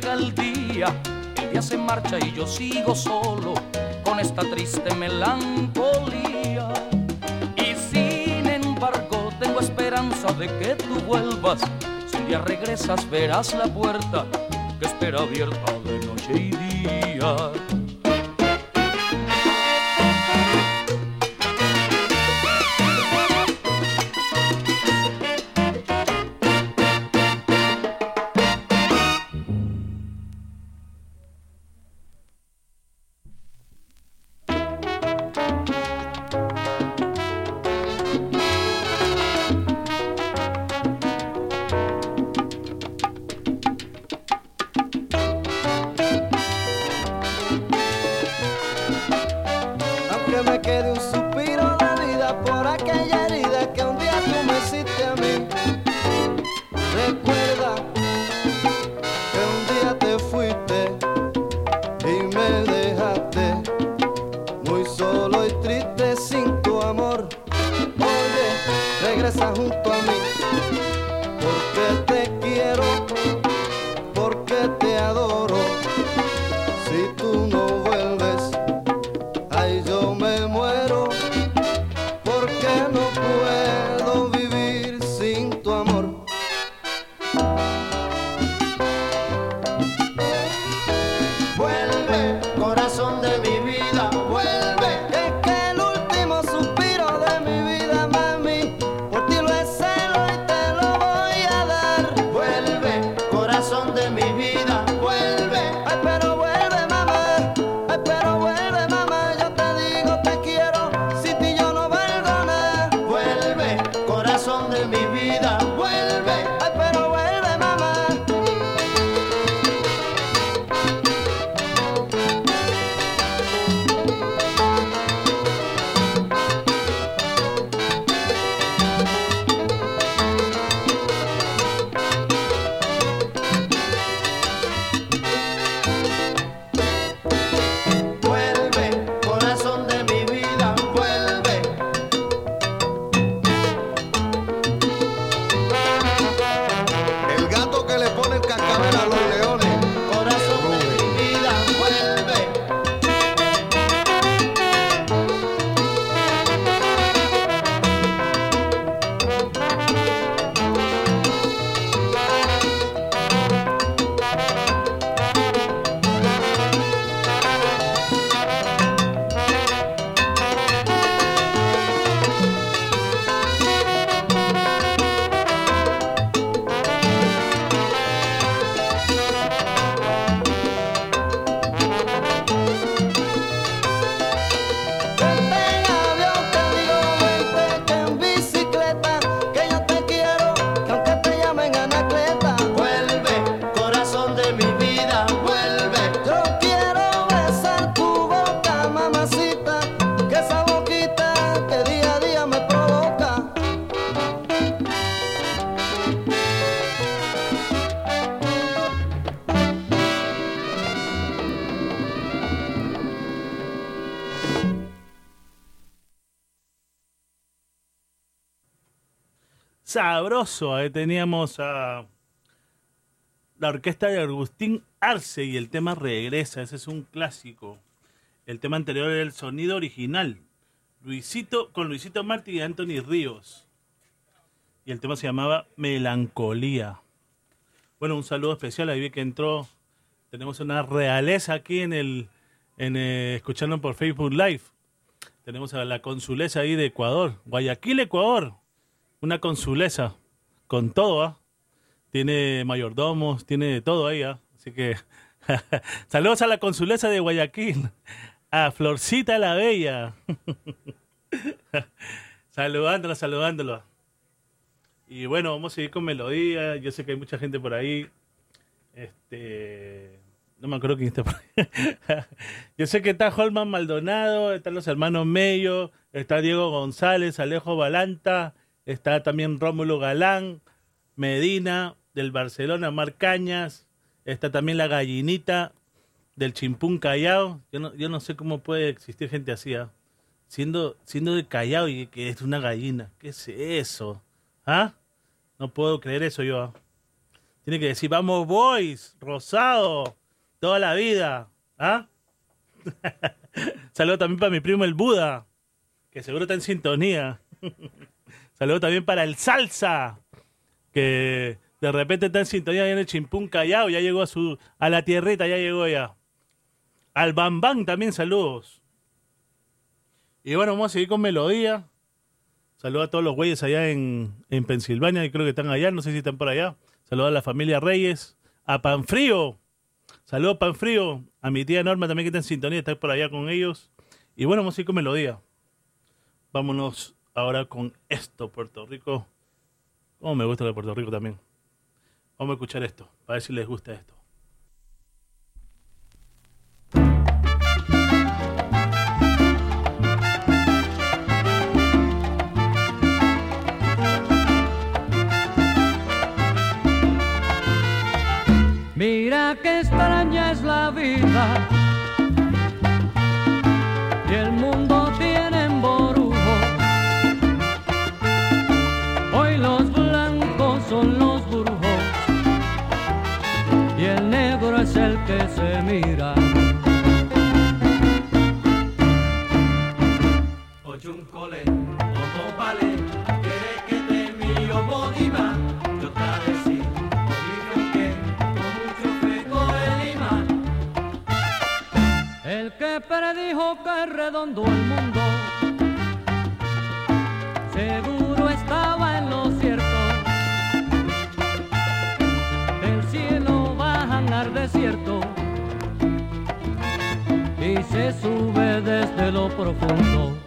Llega el día. El día se marcha y yo sigo solo con esta triste melancolía. Y sin embargo, tengo esperanza de que tú vuelvas. Si un día regresas, verás la puerta que espera abierta de noche y día. Sabroso. Ahí teníamos a la orquesta de Agustín Arce y el tema regresa. Ese es un clásico. El tema anterior era el sonido original. Luisito, con Luisito Martí y Anthony Ríos. Y el tema se llamaba Melancolía. Bueno, un saludo especial. Ahí vi que entró. Tenemos una realeza aquí en el. En, eh, escuchando por Facebook Live. Tenemos a la consulesa ahí de Ecuador. Guayaquil, Ecuador. Una consulesa. Con todo, ¿ah? Tiene mayordomos, tiene todo ahí, ¿ah? Así que. Saludos a la consulesa de Guayaquil. A Florcita la Bella. saludándola, saludándola. Y bueno, vamos a seguir con melodía. Yo sé que hay mucha gente por ahí. Este. No me acuerdo quién está por ahí. Yo sé que está Holman Maldonado, están los hermanos Mello, está Diego González, Alejo Balanta, está también Rómulo Galán, Medina, del Barcelona, Mar Cañas, está también la gallinita del Chimpún Callao. Yo no, yo no sé cómo puede existir gente así, ¿ah? siendo, siendo de Callao y que es una gallina. ¿Qué es eso? ¿Ah? No puedo creer eso yo. ¿ah? Tiene que decir, vamos boys, rosado, toda la vida. ¿Ah? Saludo también para mi primo el Buda, que seguro está en sintonía. Saludo también para el Salsa, que de repente está en sintonía en el Chimpún Callao, ya llegó a su a la tierrita, ya llegó ya. Al Bambán también saludos. Y bueno, vamos a seguir con melodía. Saludos a todos los güeyes allá en, en Pensilvania, y creo que están allá, no sé si están por allá. Saludos a la familia Reyes, a Panfrío. Saludos Panfrío, a mi tía Norma también que está en sintonía, está por allá con ellos. Y bueno, vamos a ir con melodía. Vámonos ahora con esto, Puerto Rico. Oh, me gusta lo de Puerto Rico también. Vamos a escuchar esto, para ver si les gusta esto. Mira qué extraña es la vida predijo que redondo el mundo, seguro estaba en lo cierto. Del cielo bajan al desierto y se sube desde lo profundo.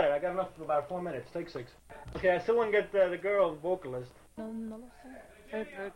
got it. I got enough for about four minutes. Take six. Okay, I still want to get uh, the girl vocalist. No, no, no.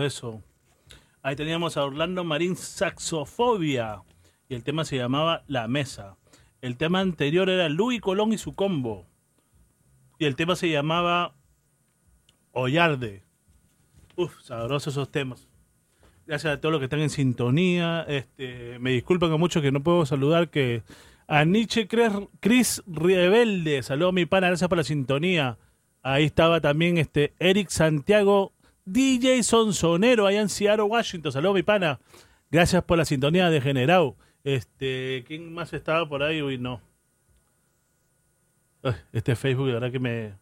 Eso. Ahí teníamos a Orlando Marín Saxofobia. Y el tema se llamaba La Mesa. El tema anterior era Luis Colón y su combo. Y el tema se llamaba Ollarde. Uf, sabrosos esos temas. Gracias a todos los que están en sintonía. Este, me disculpan a muchos que no puedo saludar, que a Nietzsche Chris Rebelde. Saludos mi pana, gracias por la sintonía. Ahí estaba también este Eric Santiago DJ Sonsonero, allá en Seattle, Washington. Saludos, mi pana. Gracias por la sintonía de Generau. Este, ¿quién más estaba por ahí? Uy, no. Este Facebook, la verdad que me.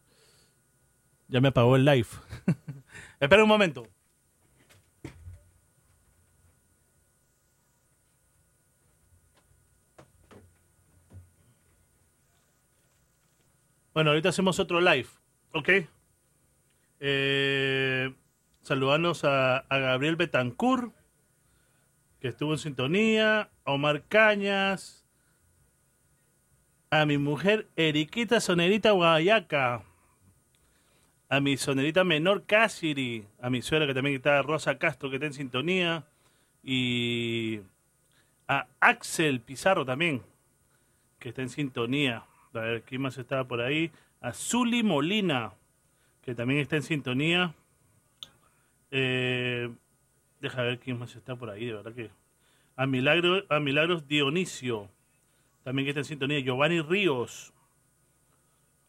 Ya me apagó el live. Espera un momento. Bueno, ahorita hacemos otro live, ¿ok? Eh, saludarnos a, a Gabriel Betancourt, que estuvo en sintonía, a Omar Cañas, a mi mujer Eriquita Sonerita Guayaca, a mi sonerita menor Cassiri, a mi suegra que también está Rosa Castro que está en sintonía, y a Axel Pizarro también, que está en sintonía. A ver, ¿quién más estaba por ahí? A Zuli Molina, que también está en sintonía. Eh, deja ver quién más está por ahí, de verdad que. A, Milagro, a Milagros Dionisio, también que está en sintonía. Giovanni Ríos.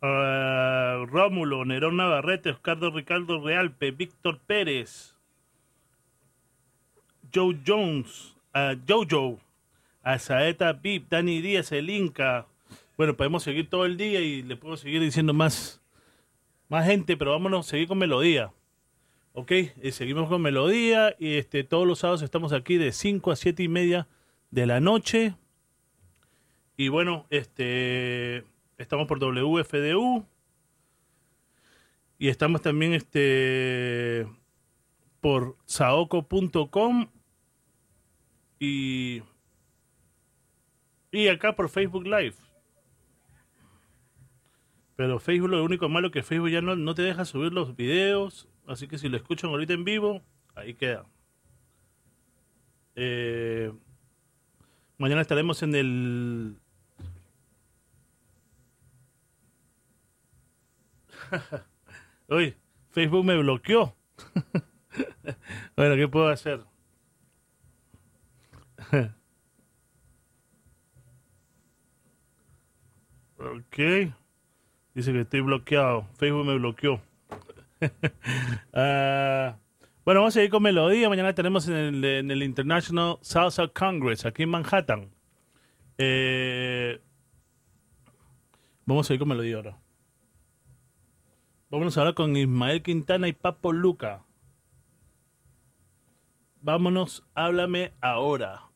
a Rómulo, Nerón Navarrete, Oscardo Ricardo Realpe, Víctor Pérez. Joe Jones, a Jojo, a Saeta Vip, Dani Díaz, el Inca. Bueno, podemos seguir todo el día y le puedo seguir diciendo más, más gente, pero vámonos a seguir con melodía. Ok, eh, seguimos con melodía y este, todos los sábados estamos aquí de 5 a 7 y media de la noche. Y bueno, este, estamos por WFDU y estamos también este, por saoco.com y, y acá por Facebook Live. Pero Facebook lo único malo que Facebook ya no, no te deja subir los videos. Así que si lo escuchan ahorita en vivo, ahí queda. Eh, mañana estaremos en el... Uy, Facebook me bloqueó. bueno, ¿qué puedo hacer? ok. Dice que estoy bloqueado. Facebook me bloqueó. Ah, bueno, vamos a seguir con melodía. Mañana tenemos en el, en el International Salsa Congress, aquí en Manhattan. Eh, vamos a seguir con melodía ahora. Vámonos ahora con Ismael Quintana y Papo Luca. Vámonos, háblame ahora.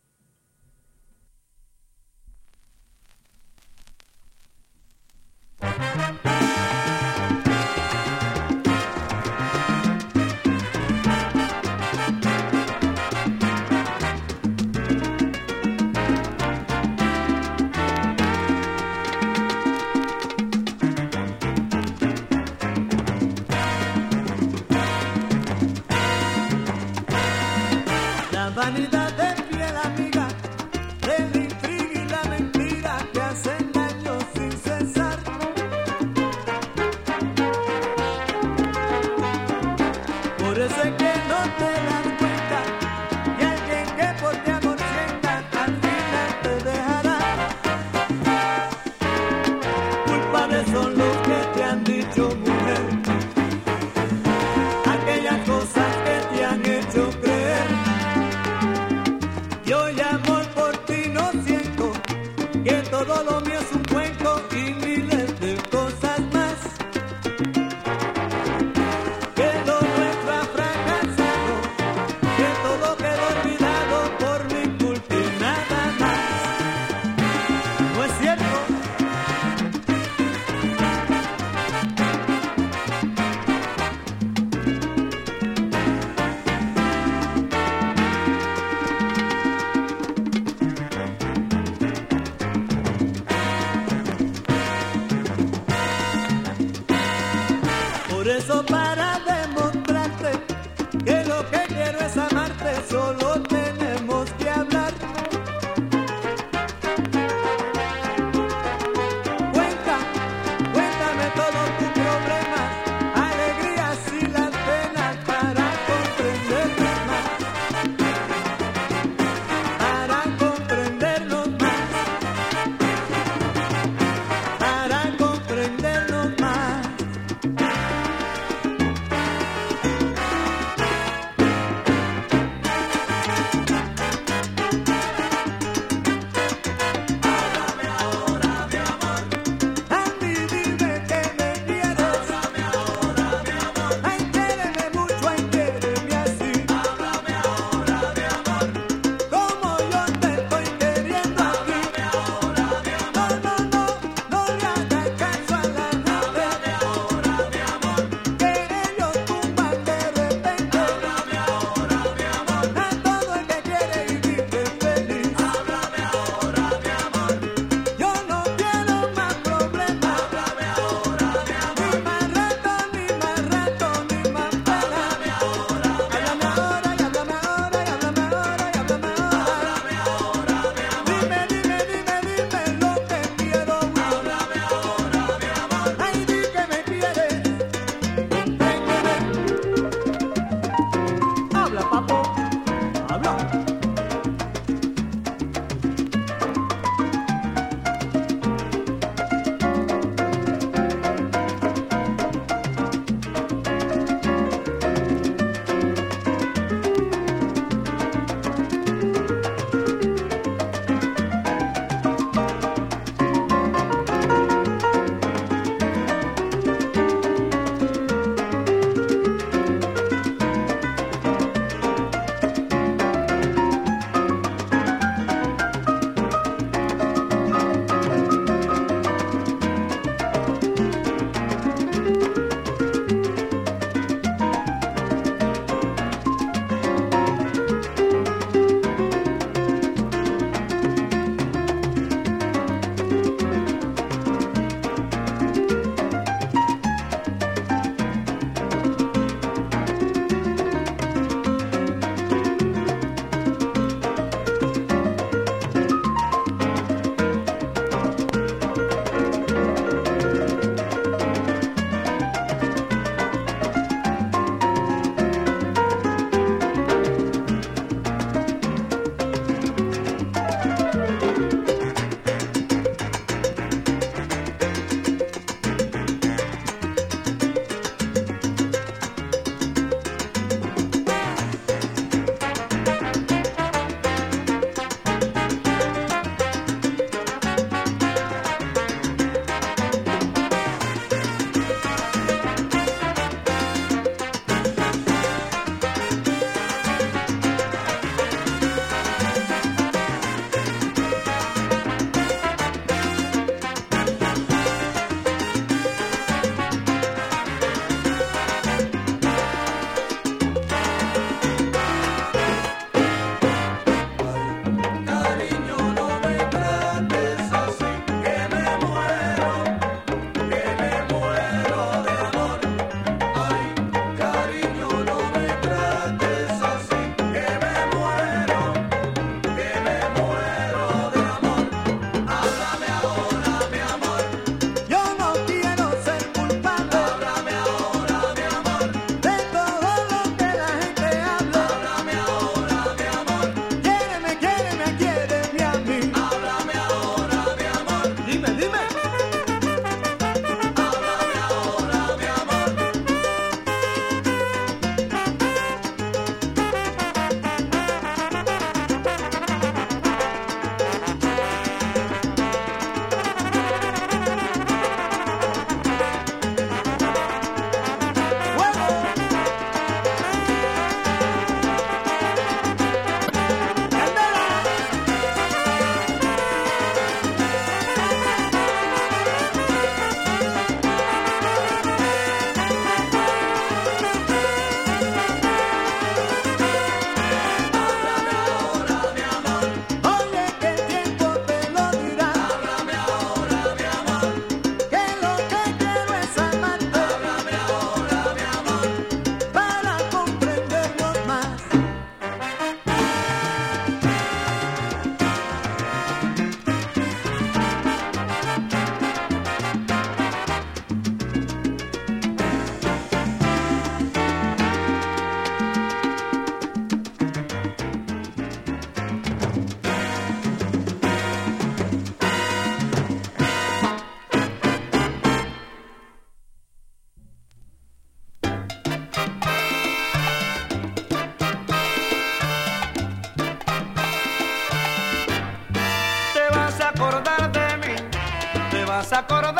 Acordar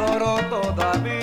adoro todavía.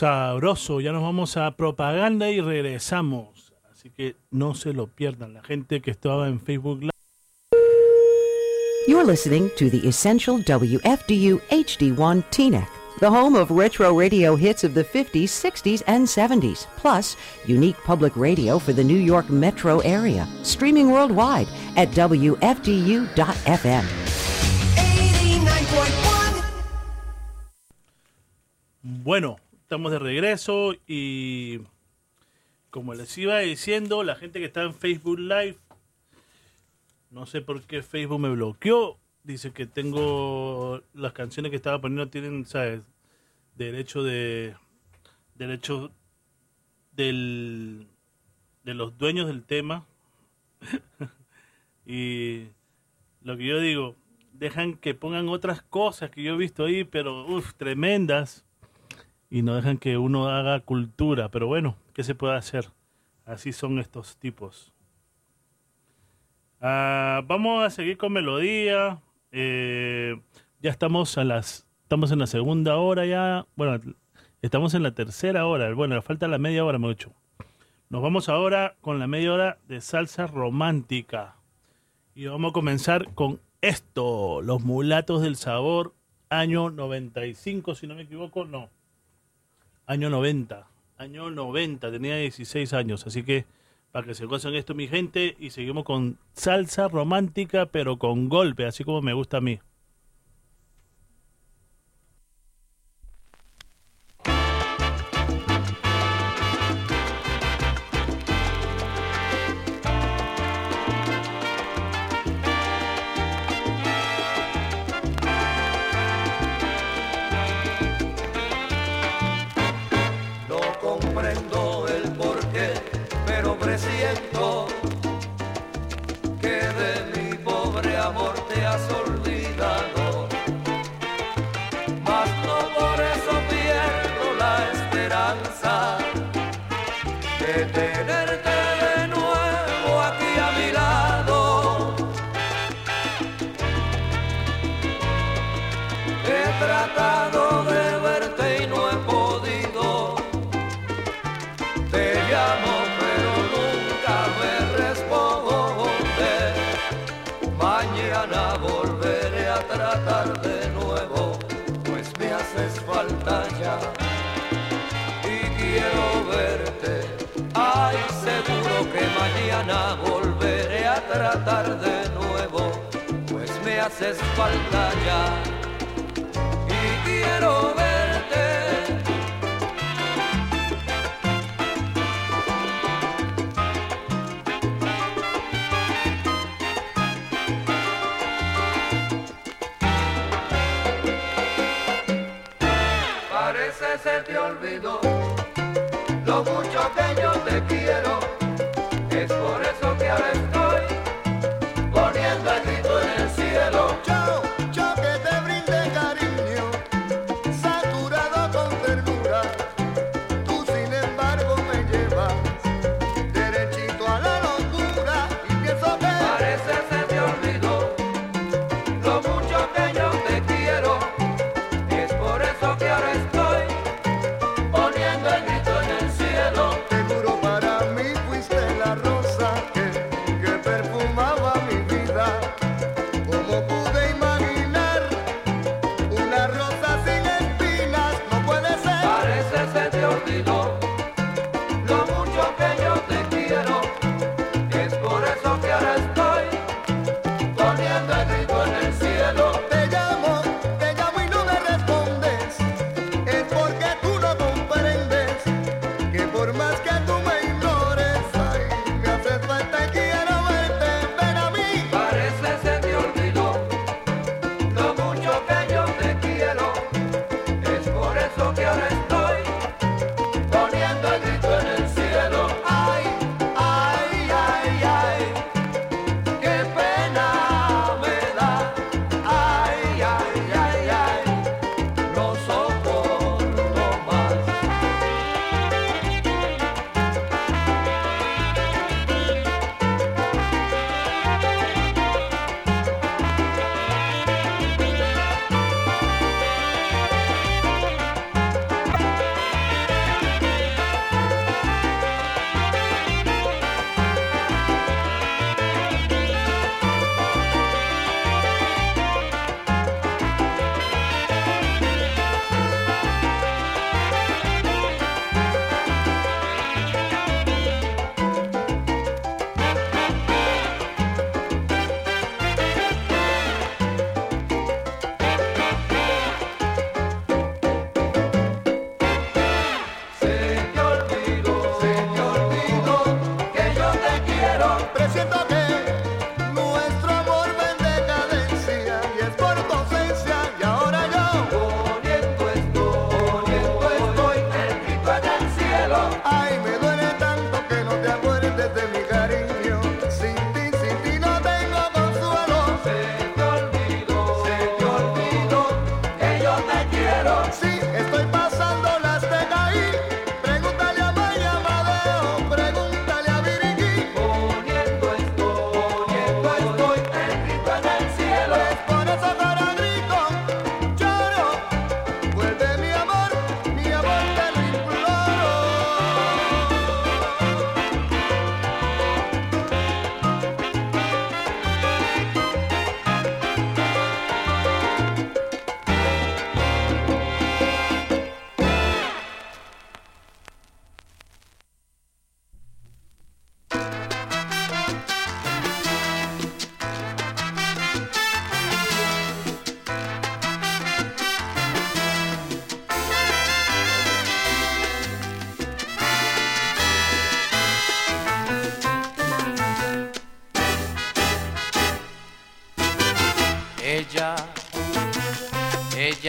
Sabroso, ya nos vamos a propaganda y regresamos. Así que no se lo pierdan. La gente que estaba en Facebook Live. You're listening to the Essential WFDU HD1 TNEC, the home of retro radio hits of the 50s, 60s, and 70s, plus unique public radio for the New York metro area, streaming worldwide at WFDU.FM. Bueno, estamos de regreso y como les iba diciendo, la gente que está en Facebook Live, no sé por qué Facebook me bloqueó. Dice que tengo las canciones que estaba poniendo tienen, ¿sabes? Derecho de derecho del de los dueños del tema. y lo que yo digo, dejan que pongan otras cosas que yo he visto ahí, pero uff, tremendas y no dejan que uno haga cultura. Pero bueno, ¿qué se puede hacer? Así son estos tipos. Ah, vamos a seguir con melodía. Eh, ya estamos a las, estamos en la segunda hora ya. Bueno, estamos en la tercera hora. Bueno, falta la media hora, mucho. Nos vamos ahora con la media hora de salsa romántica. Y vamos a comenzar con esto, Los Mulatos del Sabor, año 95, si no me equivoco, no año 90. Año 90, tenía 16 años, así que para que se gocen esto mi gente y seguimos con salsa romántica pero con golpe, así como me gusta a mí. mañana volveré a tratar de nuevo, pues me haces falta ya y quiero verte. Parece se te olvidó lo mucho que yo te quiero.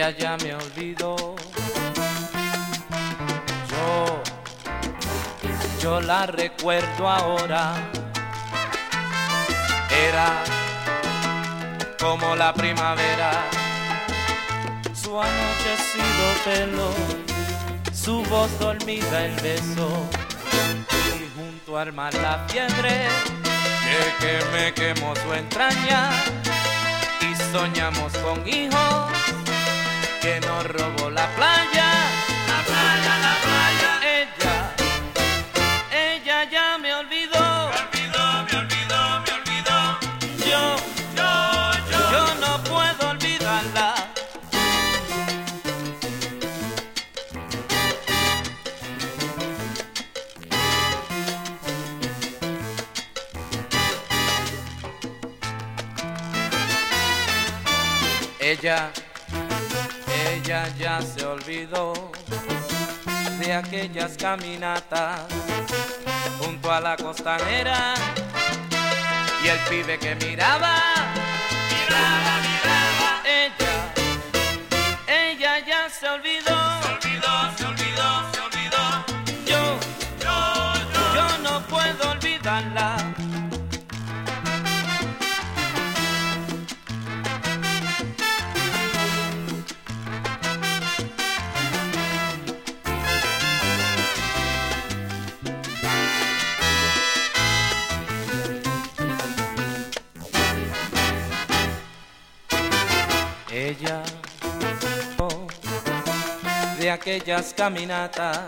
Ella ya me olvidó. Yo, yo la recuerdo ahora. Era como la primavera, su anochecido pelo, su voz dormida el beso, y junto al mar la fiebre que, que me quemó su entraña, y soñamos con hijos que nos robó la playa, de aquellas caminatas junto a la costanera y el pibe que miraba, miraba, miraba. Aquellas caminatas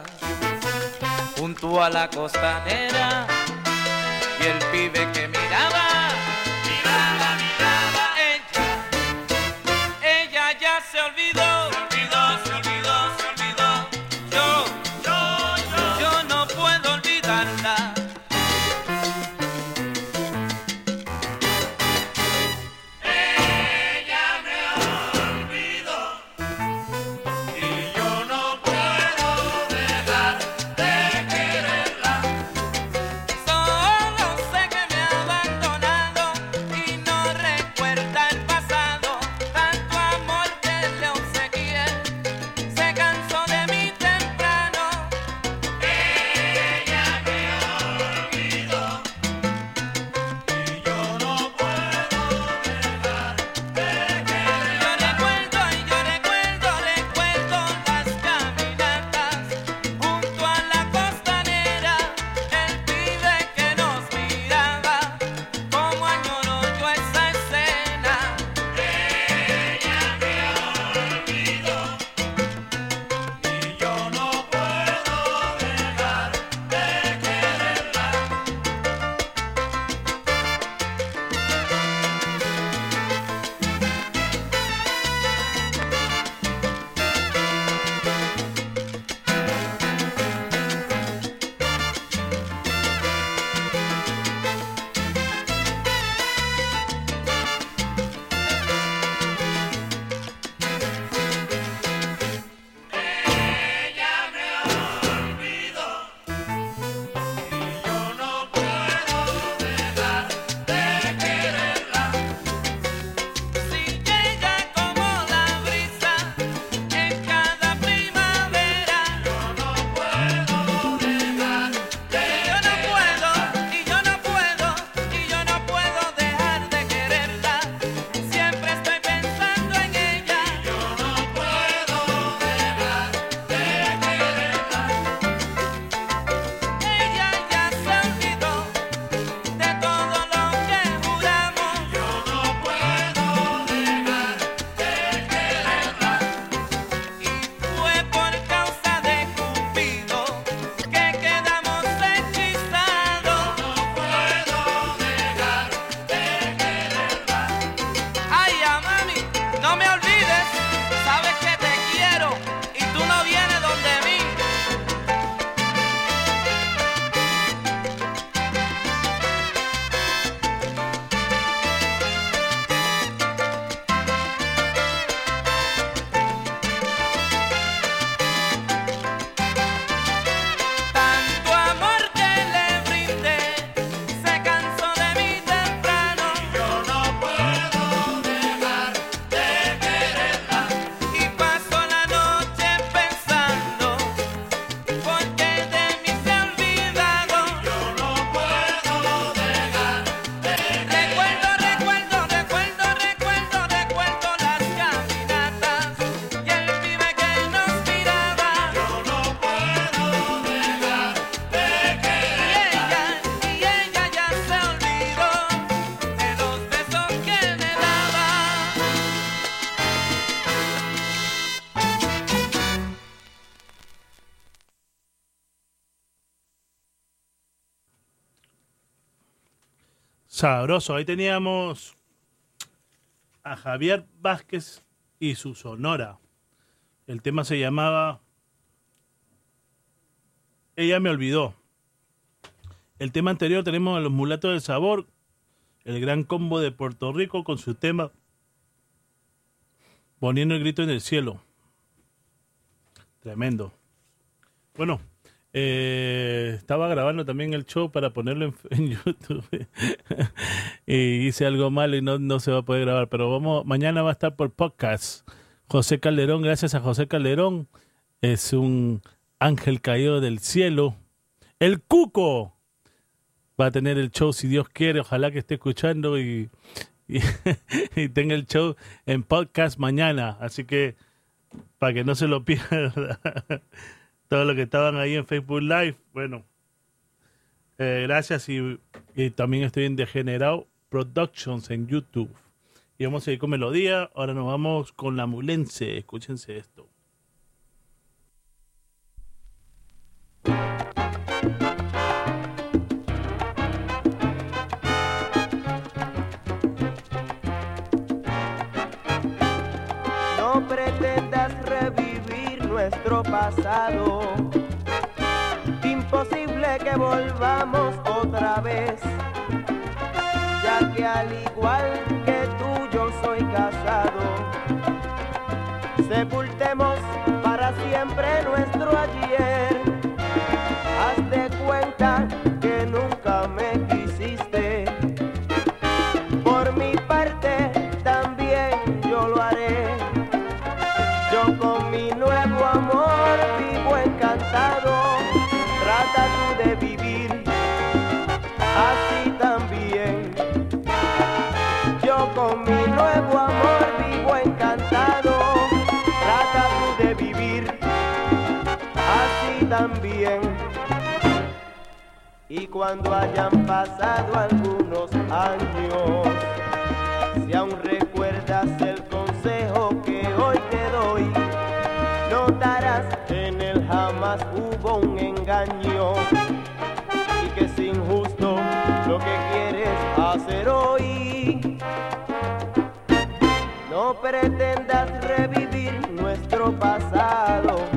junto a la costanera y el pibe que miraba, Sabroso. Ahí teníamos a Javier Vázquez y su Sonora. El tema se llamaba Ella me olvidó. El tema anterior tenemos a los mulatos del sabor, el gran combo de Puerto Rico con su tema Poniendo el grito en el cielo. Tremendo. Bueno, eh, estaba grabando también el show para ponerlo en, YouTube. y hice algo malo y no, no se va a poder grabar. Pero vamos, mañana va a estar por podcast. José Calderón, gracias a José Calderón. Es un ángel caído del cielo. El Cuco va a tener el show si Dios quiere. Ojalá que esté escuchando y, y, y tenga el show en podcast mañana. Así que para que no se lo pierda. Todos los que estaban ahí en Facebook Live, bueno, eh, gracias y, también estoy en Degenerado Productions en YouTube. Y vamos a ir con melodía. Ahora nos vamos con la mulense. Escúchense esto. No pretendas nuestro pasado. Imposible que volvamos otra vez. Ya que al igual que tú yo soy casado. Cuando hayan pasado algunos años, si aún recuerdas el consejo que hoy te doy, notarás que en él jamás hubo un engaño y que es injusto lo que quieres hacer hoy. No pretendas revivir nuestro pasado.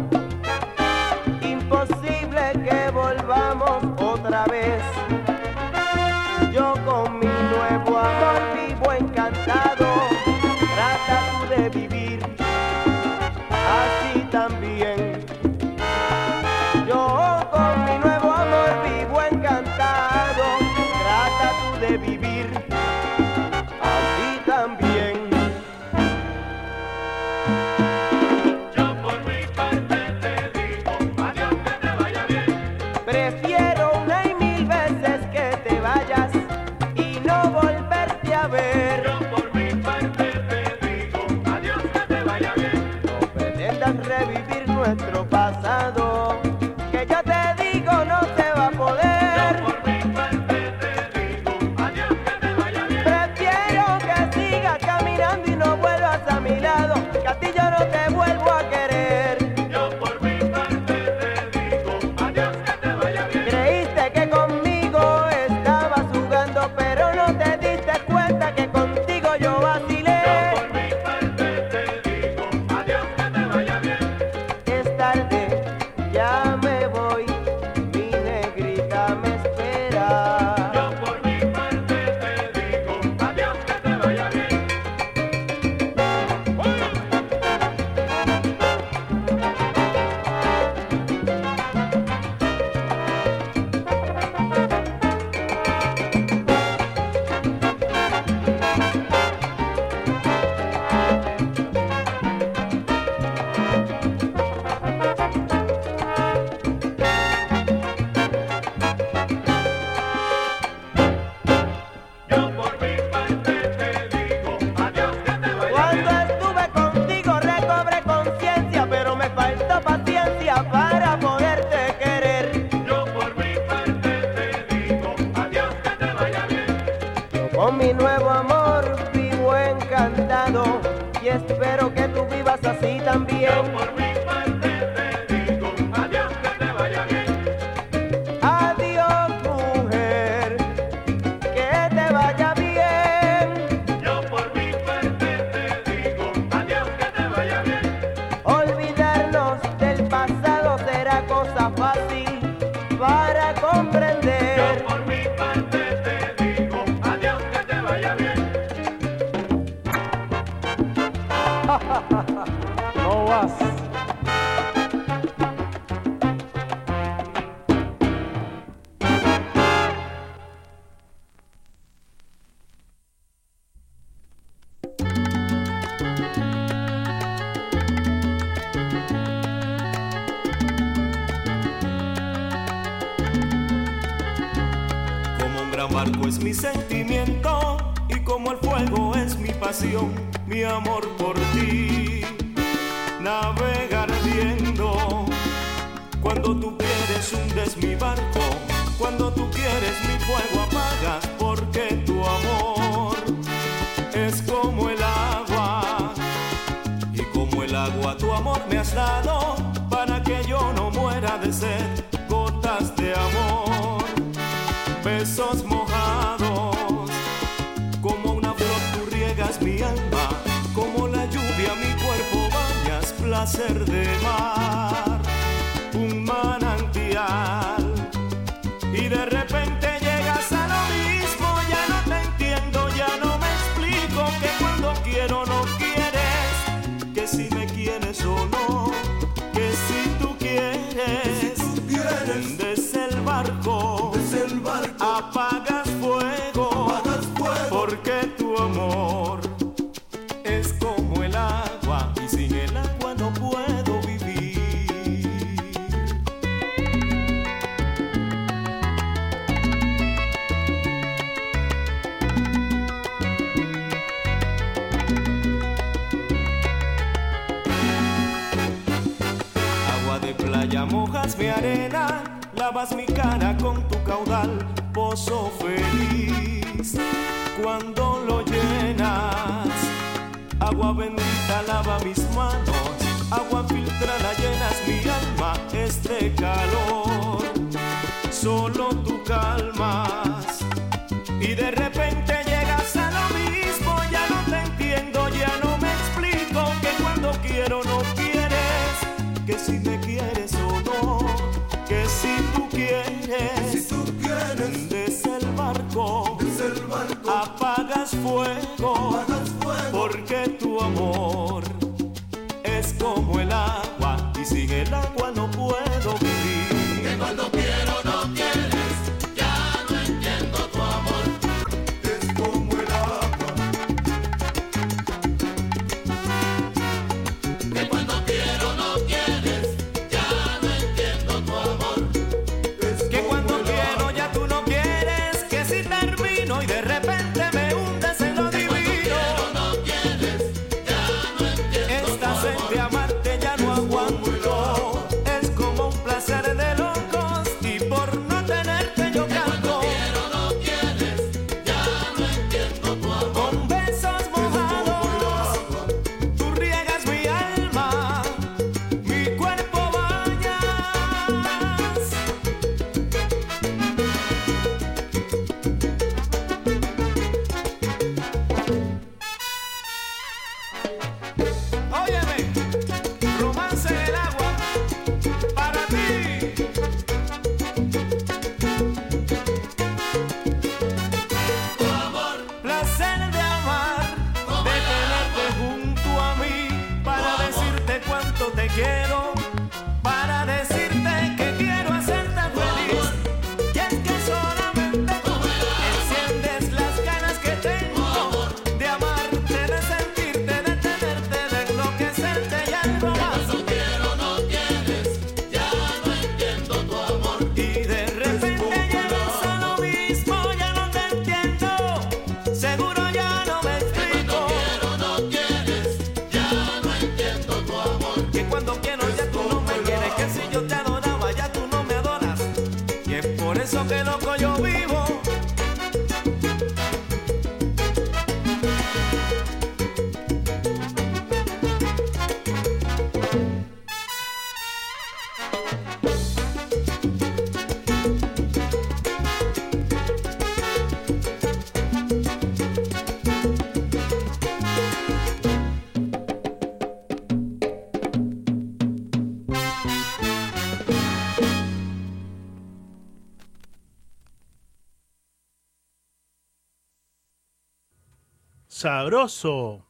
Sabroso.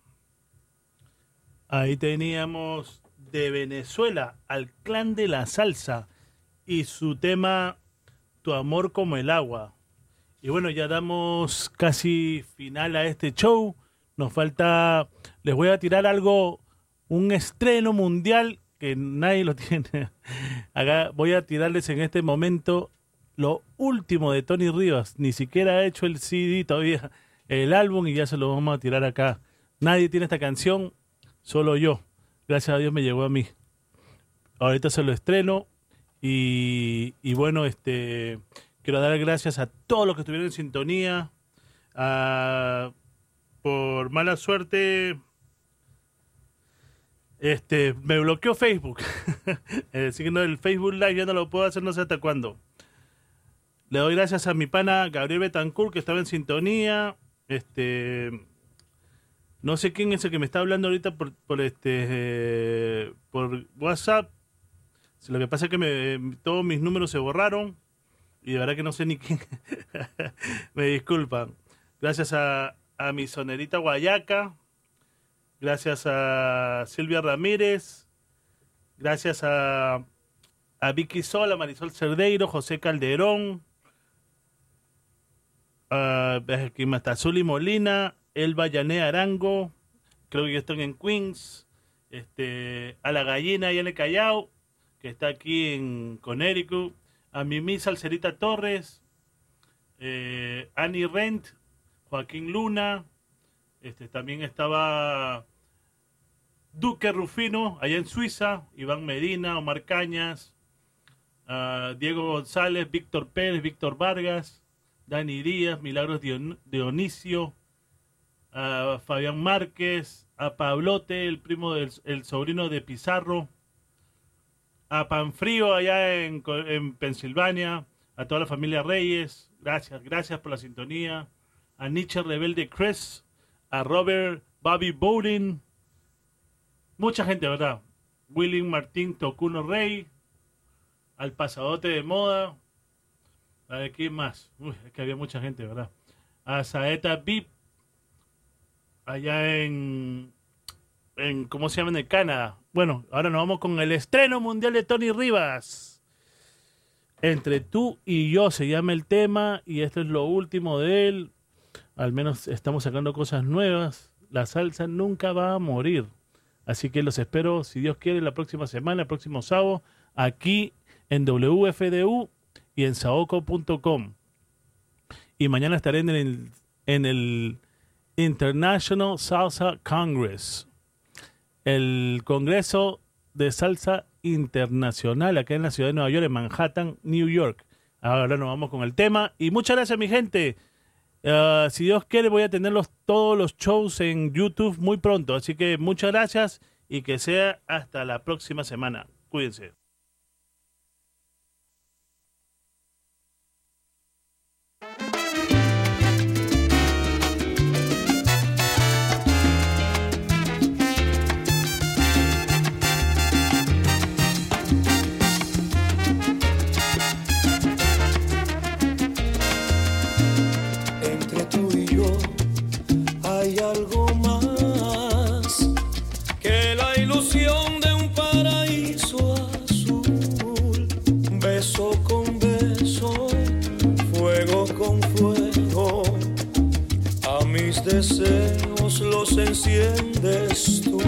Ahí teníamos de Venezuela al clan de la salsa y su tema Tu amor como el agua. Y bueno, ya damos casi final a este show. Nos falta, les voy a tirar algo, un estreno mundial que nadie lo tiene. Acá voy a tirarles en este momento lo último de Tony Rivas. Ni siquiera ha hecho el CD todavía, el álbum y ya se lo vamos a tirar acá. Nadie tiene esta canción, solo yo. Gracias a Dios me llegó a mí. Ahorita se lo estreno y, y bueno, este quiero dar gracias a todos los que estuvieron en sintonía. Por mala suerte, este, me bloqueó Facebook. Así que no, el Facebook Live ya no lo puedo hacer no sé hasta cuándo. Le doy gracias a mi pana Gabriel Betancourt que estaba en sintonía. Este, no sé quién es el que me está hablando ahorita por, por este, eh, por WhatsApp. Lo que pasa es que me- todos mis números se borraron y de verdad que no sé ni quién. me disculpan. Gracias a, a mi sonerita Guayaca. Gracias a Silvia Ramírez. Gracias a, a Vicky Sola, Marisol Cerdeiro, José Calderón. Aquí más está Zuli Molina, Elba Yané Arango. Creo que están en Queens. Este, a la gallina Yane Callao, que está aquí en Connecticut. A Mimi Salcerita Torres. eh, Annie Rent, Joaquín Luna. Este, también estaba Duque Rufino, allá en Suiza, Iván Medina, Omar Cañas, ah, Diego González, Víctor Pérez, Víctor Vargas, Dani Díaz, Milagros Dion- Dionisio, ah, Fabián Márquez, a Pablote, el primo del el sobrino de Pizarro, a Panfrío allá en, Pensilvania, a toda la familia Reyes, gracias, gracias por la sintonía, a Nietzsche Rebelde Chris, a Robert Bobby Bowden, mucha gente, ¿verdad? William Martín Tocuno Rey, al pasadote de moda, a ver, ¿quién más? Uy, es que había mucha gente, ¿verdad? A Saeta Vip, allá en, en, ¿cómo se llama? En Canadá. Bueno, ahora nos vamos con el estreno mundial de Tony Rivas. Entre tú y yo se llama el tema y esto es lo último de él. Al menos estamos sacando cosas nuevas. La salsa nunca va a morir. Así que los espero, si Dios quiere, la próxima semana, el próximo sábado, aquí en WFDU y en saoco.com. Y mañana estaré en el, en el International Salsa Congress, el Congreso de Salsa Internacional acá en la ciudad de Nueva York, en Manhattan, New York. Ahora nos vamos con el tema. Y muchas gracias, mi gente. Ah, si Dios quiere, voy a tener los- todos los shows en YouTube muy pronto. Así que muchas gracias y que sea hasta la próxima semana. Cuídense. Deseos los enciendes tú,